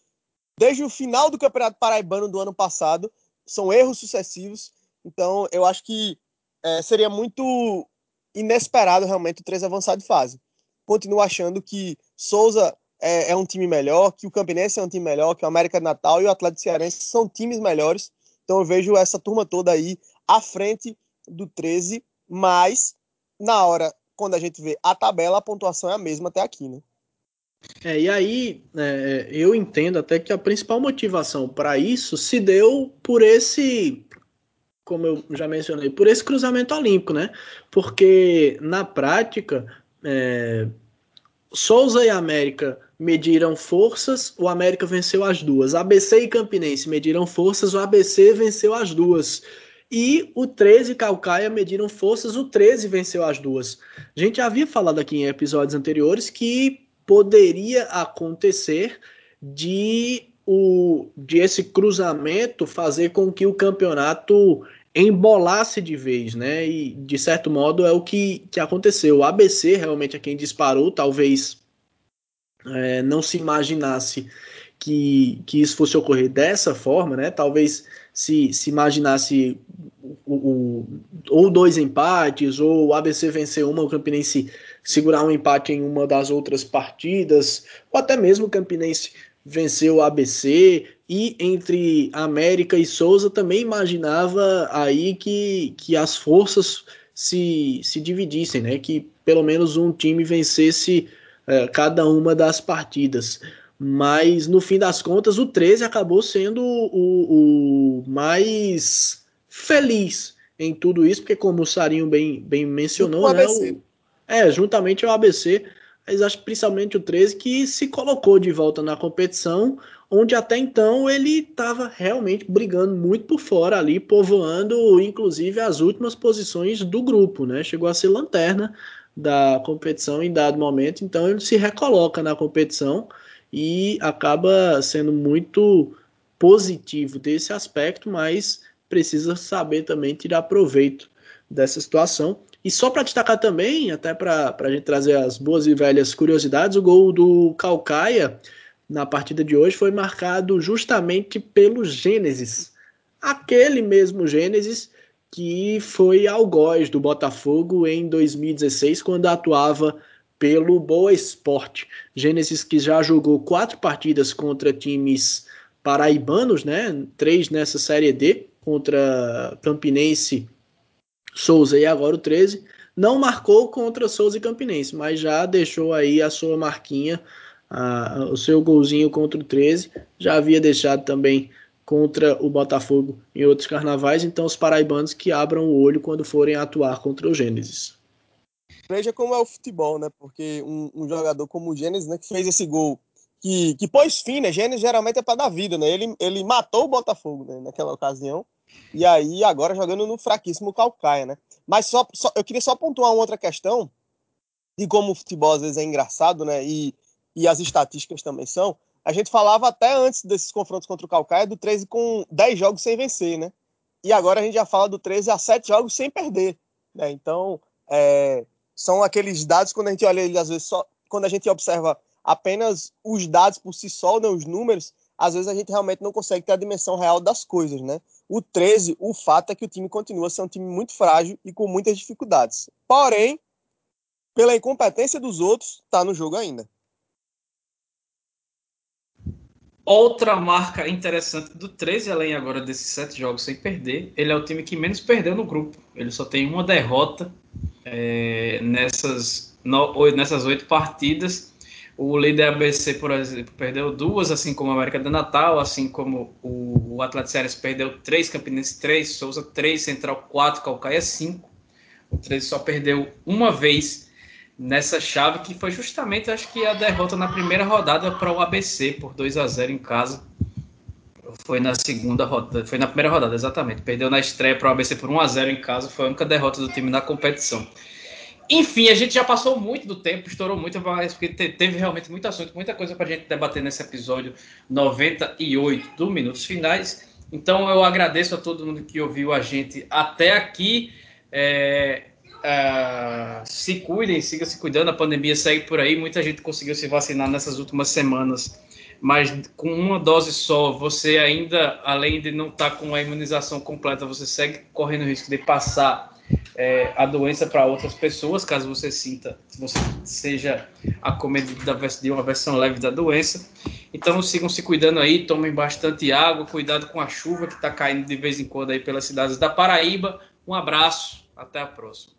desde o final do Campeonato Paraibano do ano passado, são erros sucessivos, então eu acho que é, seria muito inesperado realmente o 13 avançar de fase. Continuo achando que Souza é, é, um time melhor, que o Campinense é um time melhor, que o América de Natal e o Atlético Cearense são times melhores. Então eu vejo essa turma toda aí à frente do 13, mas na hora, quando a gente vê a tabela, a pontuação é a mesma até aqui, né? É, e aí é, eu entendo até que a principal motivação para isso se deu por esse, como eu já mencionei, por esse cruzamento olímpico, né? Porque na prática, é, Souza e América mediram forças, o América venceu as duas. ABC e Campinense mediram forças, o ABC venceu as duas. E o 13 e Calcaia mediram forças, o 13 venceu as duas. A gente havia falado aqui em episódios anteriores que poderia acontecer de, o, de esse cruzamento fazer com que o campeonato embolasse de vez, né? E de certo modo é o que, que aconteceu. O ABC realmente é quem disparou, talvez é, não se imaginasse que, que isso fosse ocorrer dessa forma, né? Talvez se, se imaginasse o, o, ou dois empates, ou o ABC vencer uma, o Campinense segurar um empate em uma das outras partidas, ou até mesmo o Campinense venceu o ABC, e entre América e Souza também imaginava aí que, que as forças se, se dividissem, né? que pelo menos um time vencesse é, cada uma das partidas. Mas no fim das contas, o 13 acabou sendo o, o mais feliz em tudo isso, porque como o Sarinho bem, bem mencionou, né, o, é, juntamente ao ABC, mas acho que principalmente o 13 que se colocou de volta na competição, onde até então ele estava realmente brigando muito por fora ali, povoando inclusive as últimas posições do grupo, né? Chegou a ser lanterna da competição em dado momento, então ele se recoloca na competição e acaba sendo muito positivo desse aspecto, mas precisa saber também tirar proveito dessa situação. E só para destacar também, até para a gente trazer as boas e velhas curiosidades, o gol do Calcaia na partida de hoje foi marcado justamente pelo Gênesis, aquele mesmo Gênesis que foi algoz do Botafogo em 2016, quando atuava pelo Boa Esporte. Gênesis que já jogou quatro partidas contra times paraibanos, né? Três nessa Série D, contra Campinense, Souza e agora o 13. Não marcou contra Souza e Campinense, mas já deixou aí a sua marquinha, a, o seu golzinho contra o 13. Já havia deixado também contra o Botafogo em outros carnavais, então os paraibanos que abram o olho quando forem atuar contra o Gênesis. Veja como é o futebol, né? Porque um, um jogador como o Gênesis, né, que fez esse gol, que, que pôs fim, né? Gênesis geralmente é para dar vida, né? Ele, ele matou o Botafogo né, naquela ocasião. E aí, agora jogando no fraquíssimo Calcaia, né? Mas só, só, eu queria só pontuar uma outra questão de como o futebol às vezes é engraçado, né? E, e as estatísticas também são. A gente falava até antes desses confrontos contra o Calcaia do 13 com 10 jogos sem vencer, né? E agora a gente já fala do 13 a 7 jogos sem perder, né? Então, é, são aqueles dados quando a gente olha ele às vezes só quando a gente observa apenas os dados por si só, né, os números, às vezes a gente realmente não consegue ter a dimensão real das coisas, né? O 13, o fato é que o time continua ser um time muito frágil e com muitas dificuldades. Porém, pela incompetência dos outros, tá no jogo ainda. Outra marca interessante do 13, além agora desses sete jogos sem perder, ele é o time que menos perdeu no grupo. Ele só tem uma derrota é, nessas, no, nessas oito partidas. O líder ABC, por exemplo, perdeu duas, assim como a América do Natal, assim como o, o Atlético Cearense perdeu três, Campinense três, Souza três, Central quatro, Calcaia cinco. O 13 só perdeu uma vez nessa chave, que foi justamente, acho que, a derrota na primeira rodada para o ABC por 2 a 0 em casa. Foi na segunda rodada, foi na primeira rodada, exatamente. Perdeu na estreia para o ABC por 1 a 0 em casa, foi a única derrota do time na competição. Enfim, a gente já passou muito do tempo, estourou muito, porque teve realmente muito assunto, muita coisa para a gente debater nesse episódio 98 do Minutos Finais. Então eu agradeço a todo mundo que ouviu a gente até aqui. É, é, se cuidem, siga se cuidando, a pandemia segue por aí. Muita gente conseguiu se vacinar nessas últimas semanas, mas com uma dose só, você ainda, além de não estar tá com a imunização completa, você segue correndo o risco de passar é, a doença para outras pessoas, caso você sinta, você seja acometido de uma versão leve da doença. Então sigam se cuidando aí, tomem bastante água, cuidado com a chuva que está caindo de vez em quando aí pelas cidades da Paraíba. Um abraço, até a próxima.